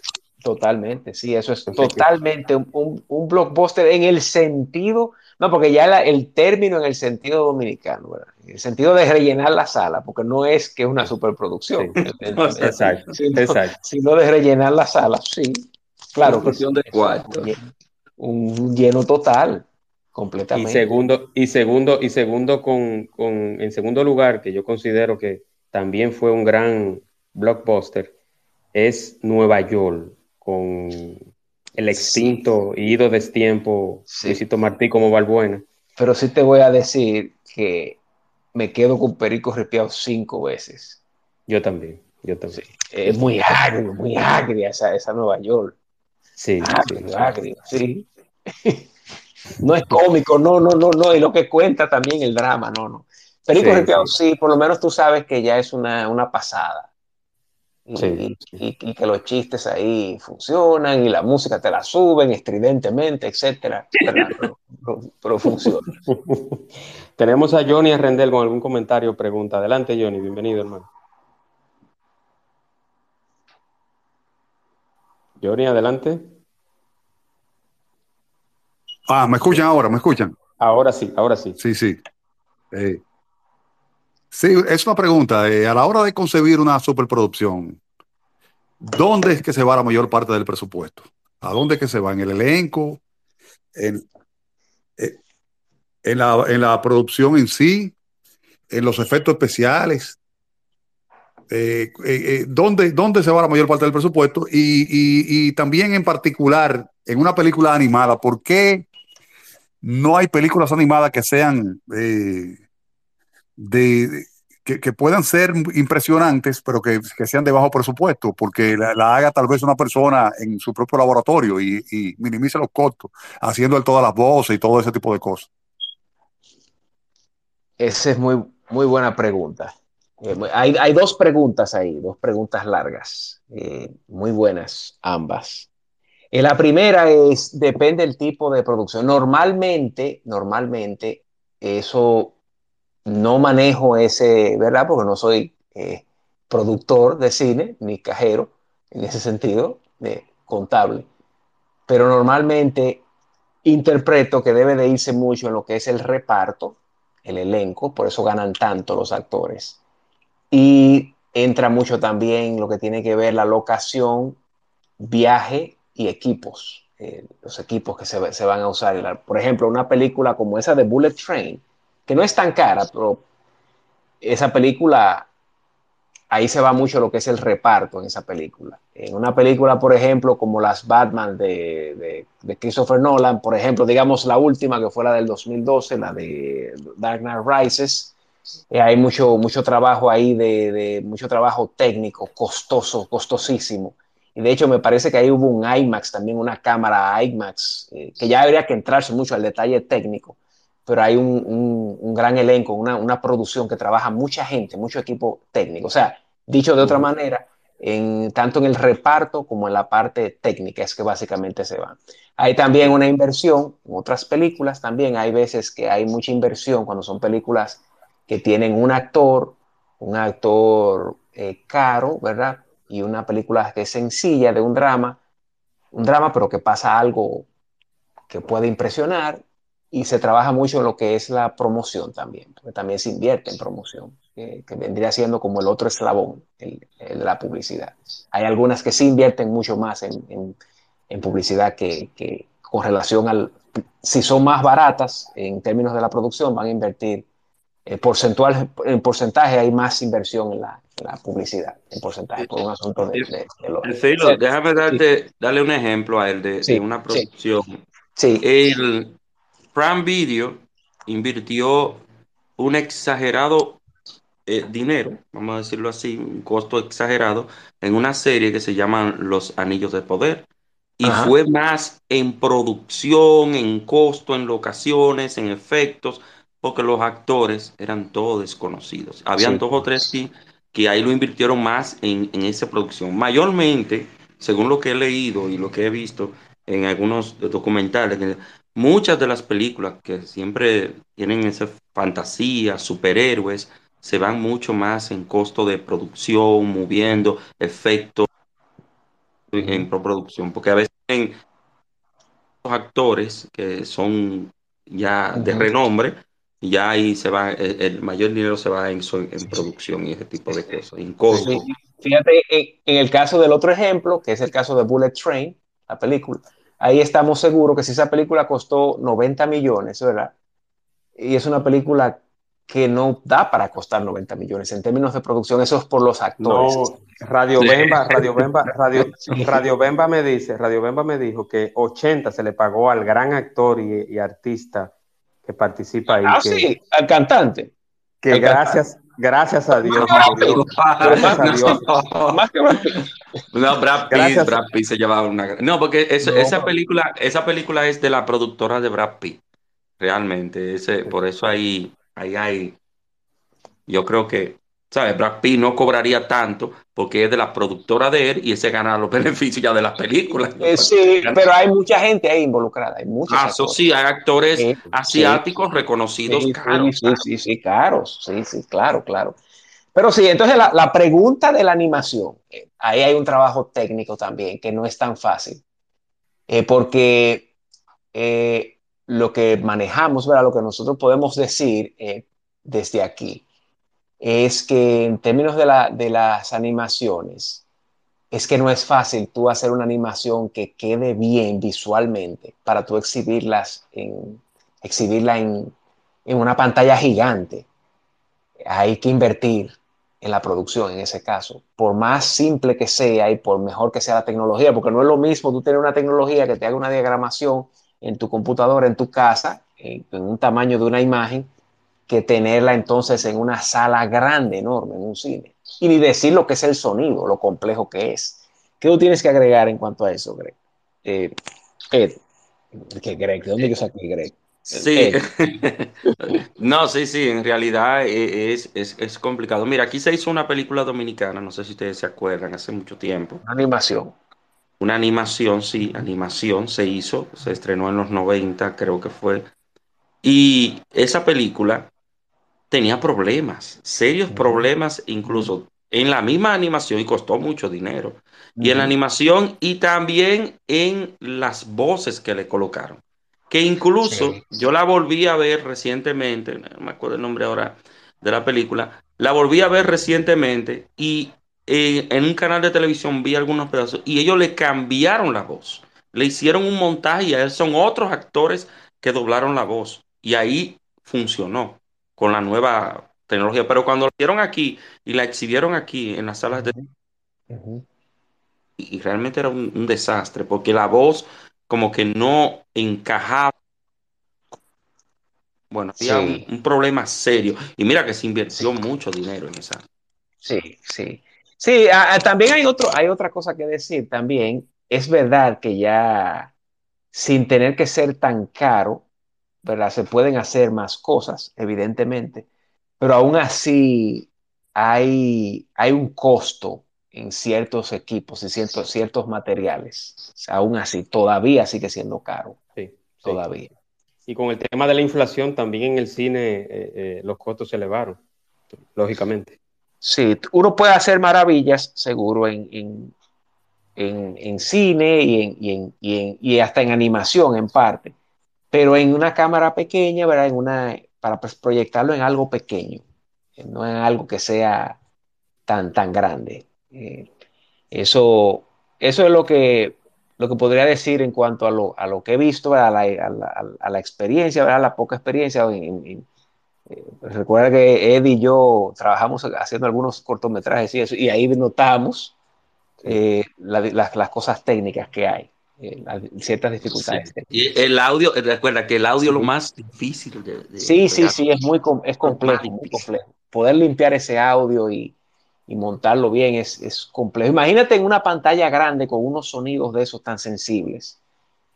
Totalmente, sí, eso es No totalmente un, un- un blockbuster en el sentido, no, porque ya la- el término en el sentido dominicano, ¿verdad? En el sentido de rellenar la sala, porque no es que es una superproducción, Sí. Exacto, sino, exacto. sino de rellenar la sala, sí, claro, cuestión de cuarto. un, un lleno total, Y completamente. segundo, y segundo, y segundo con, con- en segundo lugar, que yo considero que también fue un gran blockbuster, es Nueva York, con el extinto y ido destiempo Sí. Luisito Martí como Balbuena. Pero sí te voy a decir que me quedo con Perico Ripiao cinco veces. Yo también, yo también. Es muy agrio, muy agria esa, esa Nueva York. Sí, sí, Agrio, sí. agrio, sí. No es cómico, no, no, no, no. Y lo que cuenta también el drama, no, no. Perico Sí, Ripiao, sí. por lo menos tú sabes que ya es una, una pasada. Y, Sí, y- y- y que los chistes ahí funcionan y la música te la suben estridentemente, etcétera. ¿verdad? Pero, pero- pero funciona. Tenemos a Johnny Arrendel con algún comentario o pregunta. Adelante, Johnny, bienvenido, hermano. Johnny, adelante. Ah, me escuchan ahora, me escuchan. Ahora sí, ahora sí. Sí, sí. Eh, sí, es una pregunta. eh, a la hora de concebir una superproducción, ¿dónde es que se va la mayor parte del presupuesto? ¿A dónde es que se va? ¿En el elenco? ¿En, eh, en la, en la producción en sí? ¿En los efectos especiales? Eh, ¿dónde, ¿Dónde se va la mayor parte del presupuesto? Y, y- y también en particular, en una película animada, ¿por qué no hay películas animadas que sean de, que, puedan ser impresionantes, pero que, que sean de bajo presupuesto, porque la, haga tal vez una persona en su propio laboratorio y, y minimice los costos, haciendo todas las voces y todo ese tipo de cosas. Esa es muy, muy buena pregunta. Eh, hay, hay dos preguntas ahí, dos preguntas largas, eh, muy buenas ambas. Eh, la primera es, depende del tipo de producción. Normalmente, normalmente, eso no manejo ese, ¿verdad? Porque no soy eh, productor de cine ni cajero, en ese sentido, de contable. Pero normalmente interpreto que debe de irse mucho en lo que es el reparto, el elenco, por eso ganan tanto los actores. Y entra mucho también lo que tiene que ver la locación, viaje y equipos, eh, los equipos que se, se, van a usar. Por ejemplo, una película como esa de Bullet Train, que no es tan cara, pero esa película, ahí se va mucho lo que es el reparto en esa película. En una película, por ejemplo, como las Batman de, de, Christopher Nolan, por ejemplo, digamos la última que fue la del 2012, la de Dark Knight Rises, eh, hay mucho, mucho trabajo ahí de, de, mucho trabajo técnico, costoso, costosísimo. Y de hecho me parece que ahí hubo un IMAX, también una cámara IMAX, eh, que ya habría que entrarse mucho al detalle técnico, pero hay un, un, un gran elenco, una, una, producción que trabaja mucha gente, mucho equipo técnico. O sea, dicho de otra manera, en, tanto en el reparto como en la parte técnica, es que básicamente se van. Hay también una inversión, en otras películas también hay veces que hay mucha inversión cuando son películas que tienen un actor, un actor eh, caro, ¿verdad? Y una película que es sencilla, de un drama, un drama, pero que pasa algo que puede impresionar y se trabaja mucho en lo que es la promoción también, porque también se invierte en promoción, que, que vendría siendo como el otro eslabón, el, el, de la publicidad. Hay algunas que sí invierten mucho más en, en, en publicidad que, que, con relación al, si son más baratas en términos de la producción, van a invertir eh, porcentual, en porcentaje hay más inversión en la, en la publicidad, en porcentaje, por un asunto de... de, de lo, Filo, déjame darte, sí. darle un ejemplo a él de, sí, de una producción. Sí. El Prime Video invirtió un exagerado eh, dinero, vamos a decirlo así, un costo exagerado, en una serie que se llama Los Anillos de Poder. Y Ajá. fue más en producción, en costo, en locaciones, en efectos, porque los actores eran todos desconocidos. Habían sí. dos o tres sí, que ahí lo invirtieron más en, en, esa producción. Mayormente, según lo que he leído y lo que he visto en algunos documentales, muchas de las películas que siempre tienen esa fantasía, superhéroes, se van mucho más en costo de producción, moviendo, efectos en producción, porque a veces en los actores que son ya de renombre, ya ahí se va, el mayor dinero se va en, en producción y ese tipo de cosas, en costo. Fíjate, en el caso del otro ejemplo, que es el caso de Bullet Train, la película, ahí estamos seguros que si esa película costó 90 millones, ¿verdad? Y es una película que no da para costar 90 millones en términos de producción, eso es por los actores. No, Radio Bemba, Radio Bemba, Radio, Radio Bemba me dice, Radio Bemba me dijo que 80 se le pagó al gran actor y, y artista que participa ahí. Ah, que, sí, al cantante. Que al gracias, cantante. Gracias a Dios. gracias a Dios. No, Brad Pitt, gracias. Brad Pitt se llevaba una. No, porque eso, no. esa película, esa película es de la productora de Brad Pitt. Realmente. Ese, por eso ahí, ahí hay. Yo creo que, ¿sabes? Brad Pitt no cobraría tanto porque es de la productora de él y ese gana los beneficios ya de las películas. Eh, sí, pero hay mucha gente ahí involucrada. Hay muchos ah, eso sí, hay actores sí, asiáticos sí, reconocidos sí, caros. Sí, sí, sí, caros. Sí, sí, claro, claro. Pero sí, entonces la, la, pregunta de la animación, eh, ahí hay un trabajo técnico también que no es tan fácil, eh, porque lo que manejamos, ¿verdad? lo que nosotros podemos decir desde aquí, es que en términos de, la, de las animaciones, es que no es fácil tú hacer una animación que quede bien visualmente para tú exhibirlas en, exhibirla en, en una pantalla gigante. Hay que invertir en la producción en ese caso, por más simple que sea y por mejor que sea la tecnología, porque no es lo mismo tú tener una tecnología que te haga una diagramación en tu computadora, en tu casa, en, en un tamaño de una imagen, que tenerla entonces en una sala grande, enorme, en un cine. Y ni decir lo que es el sonido, lo complejo que es. ¿Qué tú tienes que agregar en cuanto a eso, Greg? Eh, Ed, ¿qué Greg? ¿De dónde yo saqué Greg? Sí, no, sí, sí, en realidad es, es, es, complicado. Mira, aquí se hizo una película dominicana, no sé si ustedes se acuerdan, hace mucho tiempo. Una animación. Una animación, sí, animación se hizo, se estrenó en los 90, creo que fue. Y esa película tenía problemas, serios problemas, incluso en la misma animación y costó mucho dinero. Y en la animación y también en las voces que le colocaron. Que incluso yo la volví a ver recientemente, no me acuerdo el nombre ahora de la película, la volví a ver recientemente y eh, en un canal de televisión vi algunos pedazos y ellos le cambiaron la voz. Le hicieron un montaje y a él son otros actores que doblaron la voz. Y ahí funcionó con la nueva tecnología. Pero cuando la hicieron aquí y la exhibieron aquí en las salas de... Y, realmente era un, desastre, porque la voz como que no encajaba. Bueno, había un, problema serio. Y mira que se invirtió mucho dinero en esa. Sí, sí. Sí, también hay, otro, hay otra cosa que decir. También es verdad que ya sin tener que ser tan caro, ¿verdad? Se pueden hacer más cosas, evidentemente pero aún así hay, hay un costo en ciertos equipos y ciertos, ciertos materiales. aún así, todavía sigue siendo caro. Sí, todavía. Y con el tema de la inflación, también en el cine eh, eh, los costos se elevaron, lógicamente. Sí, uno puede hacer maravillas, seguro, en, en, en, cine y, en, y, y, hasta en animación en parte, pero en una cámara pequeña, ¿verdad? En una, para pues, proyectarlo en algo pequeño, eh, no en algo que sea tan, tan grande. Eh, eso, eso es lo que, lo que podría decir en cuanto a lo, a lo que he visto, a la, a, la, experiencia, a la poca experiencia. Eh, recuerda que Ed y yo trabajamos haciendo algunos cortometrajes y, eso, y ahí notamos las, las cosas técnicas que hay. Eh, ciertas dificultades. Y el audio, eh, recuerda que el audio es lo más difícil de, Sí, sí, sí, es muy es complejo, muy complejo. Poder limpiar ese audio y, y montarlo bien es, es, complejo. Imagínate en una pantalla grande con unos sonidos de esos tan sensibles.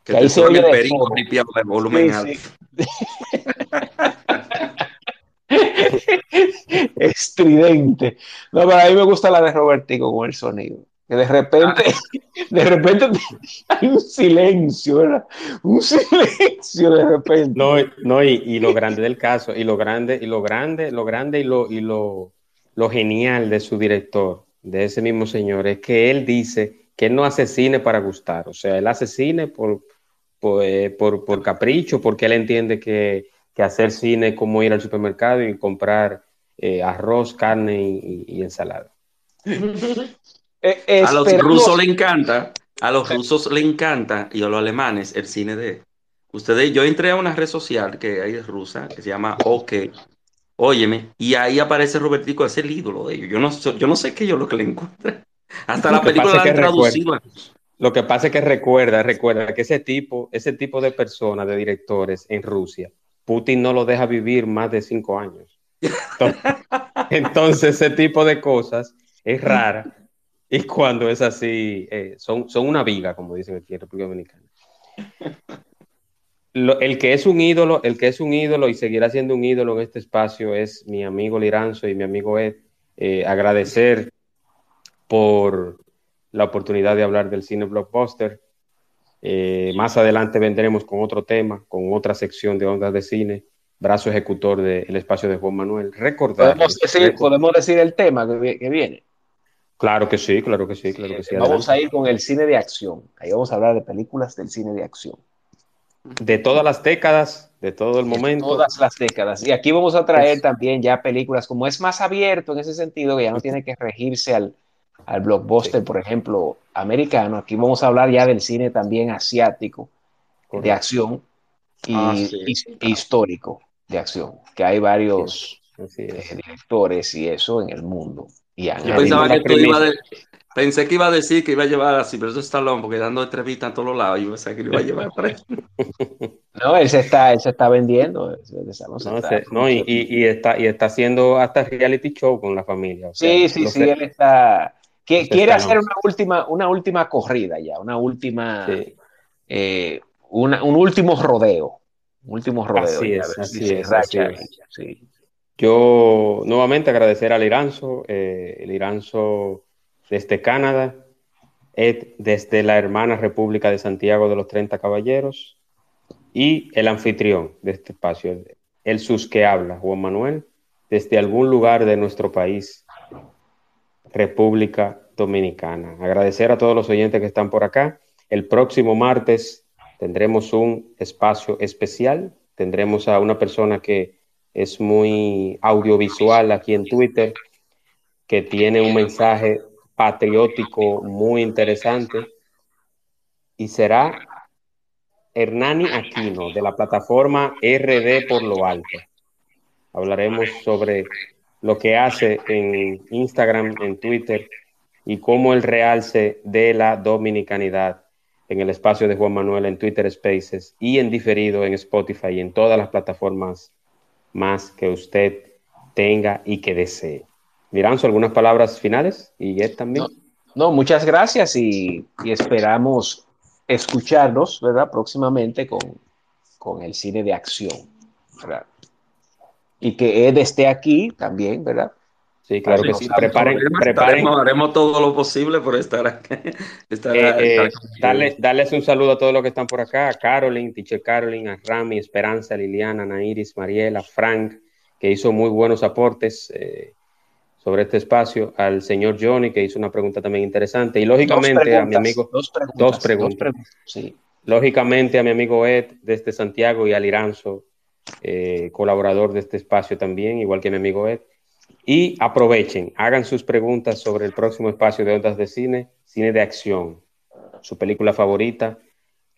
Que, ahí se oye el perico limpiado de volumen Estridente. No, pero a mí me gusta la de Robertico con el sonido. Que de repente, ah. de repente hay un silencio, ¿verdad? Un silencio de repente. No, no y, lo grande del caso, y lo grande, y lo grande, lo grande y lo, y lo, lo genial de su director, de ese mismo señor, es que él dice que él no hace cine para gustar, o sea, él hace cine por, por, eh, por, capricho, porque él entiende que, que, hacer cine es como ir al supermercado y comprar eh, arroz, carne y, y ensalada. Eh, a los rusos le encanta, a los rusos le encanta y a los alemanes el cine de ustedes. Yo entré a una red social que hay rusa que se llama OK, óyeme, y ahí aparece Robertico, es el ídolo de ellos. Yo no, yo no sé qué yo lo que le encuentre. Hasta la película la han traducido. Lo que pasa es que recuerda, recuerda que ese tipo, ese tipo de personas, de directores en Rusia, Putin no lo deja vivir más de cinco años. entonces ese tipo de cosas es rara y cuando es así, eh, son, son una viga, como dicen aquí en República Dominicana. el que es un ídolo, el que es un ídolo y seguirá siendo un ídolo en este espacio es mi amigo Liranzo y mi amigo Ed. Eh, agradecer por la oportunidad de hablar del cine blockbuster. Eh, más adelante vendremos con otro tema, con otra sección de ondas de cine, brazo ejecutor del espacio de Juan Manuel. Recordar. Podemos decir, podemos decir el tema que viene. Claro que sí, claro que sí, claro que sí. Vamos a ir con el cine de acción. Ahí vamos a hablar de películas del cine de acción. De todas las décadas, de todo el momento. De todas las décadas. Y aquí vamos a traer también ya películas, como es más abierto en ese sentido, que ya no tiene que regirse al, al blockbuster, por ejemplo, americano. Aquí vamos a hablar ya del cine también asiático, de acción y, ah, histórico de acción, que hay varios eh, directores y eso en el mundo. Yo pensaba que tú iba de, pensé que iba a decir que iba a llevar así, pero eso está loco, porque dando entrevistas a todos los lados, yo pensé que lo iba a llevar para No, él se está, él se está vendiendo. No, y, y, está, y está haciendo hasta reality show con la familia. sí, sí, sí, él está. quiere hacer una última, una última corrida ya, una última. Eh, una, un último rodeo. Un último rodeo. Así es, así es, así es. Sí. Yo nuevamente agradecer al Iranzo, eh, el Iranzo desde Canadá, Ed desde la hermana República de Santiago de los 30 Caballeros y el anfitrión de este espacio, el sus que habla, Juan Manuel, desde algún lugar de nuestro país, República Dominicana. Agradecer a todos los oyentes que están por acá. El próximo martes tendremos un espacio especial. Tendremos a una persona que es muy audiovisual aquí en Twitter, que tiene un mensaje patriótico muy interesante y será Hernani Aquino de la plataforma RD por lo alto. Hablaremos sobre lo que hace en Instagram, en Twitter y cómo el realce de la dominicanidad en el espacio de Juan Manuel en Twitter Spaces y en diferido en Spotify y en todas las plataformas más que usted tenga y que desee. Miranzo, algunas palabras finales y Ed también. No, muchas gracias y, esperamos escucharnos, ¿verdad? Próximamente con, con el cine de acción, ¿verdad? Y que Ed esté aquí también, ¿verdad? Sí, claro que sí. Preparen, preparen. Haremos, todo lo posible por estar aquí. Eh, eh, darles un saludo a todos los que están por acá, a Carolyn, Teacher Carolyn, a Rami, Esperanza, Liliana, Nairis, Mariela, Frank, que hizo muy buenos aportes eh, sobre este espacio, al señor Johnny, que hizo una pregunta también interesante, y lógicamente a mi amigo... Dos preguntas. Dos preguntas. sí. Lógicamente a mi amigo Ed desde Santiago y a Liranzo, colaborador de este espacio también, igual que mi amigo Ed. Y aprovechen, hagan sus preguntas sobre el próximo espacio de Ondas de Cine, cine de acción, su película favorita,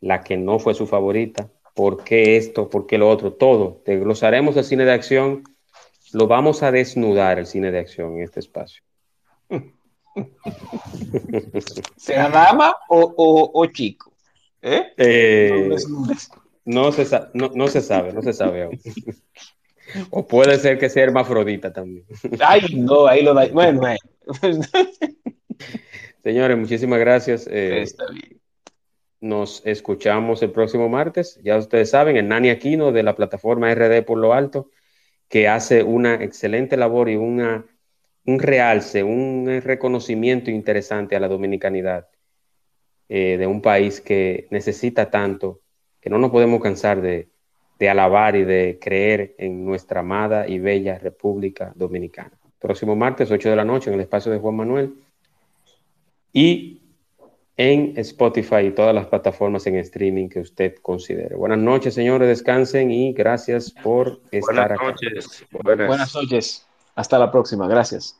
la que no fue su favorita, por qué esto, por qué lo otro, todo. Desglosaremos el cine de acción, lo vamos a desnudar el cine de acción en este espacio. ¿Sea dama o, chico? ¿Eh? Eh, no, se, no, no se sabe, no se sabe aún. O puede ser que sea hermafrodita también. Ay, no, ahí lo da. Bueno. Señores, muchísimas gracias. Eh, nos escuchamos el próximo martes. Ya ustedes saben, el Nani Aquino de la plataforma RD por lo alto, que hace una excelente labor y una, un realce, un reconocimiento interesante a la dominicanidad eh, de un país que necesita tanto, que no nos podemos cansar de, de alabar y de creer en nuestra amada y bella República Dominicana. Próximo martes, 8 de la noche, en el espacio de Juan Manuel. Y en Spotify y todas las plataformas en streaming que usted considere. Buenas noches, señores, descansen y gracias por estar Buenas noches. Buenas noches. Hasta la próxima. Gracias.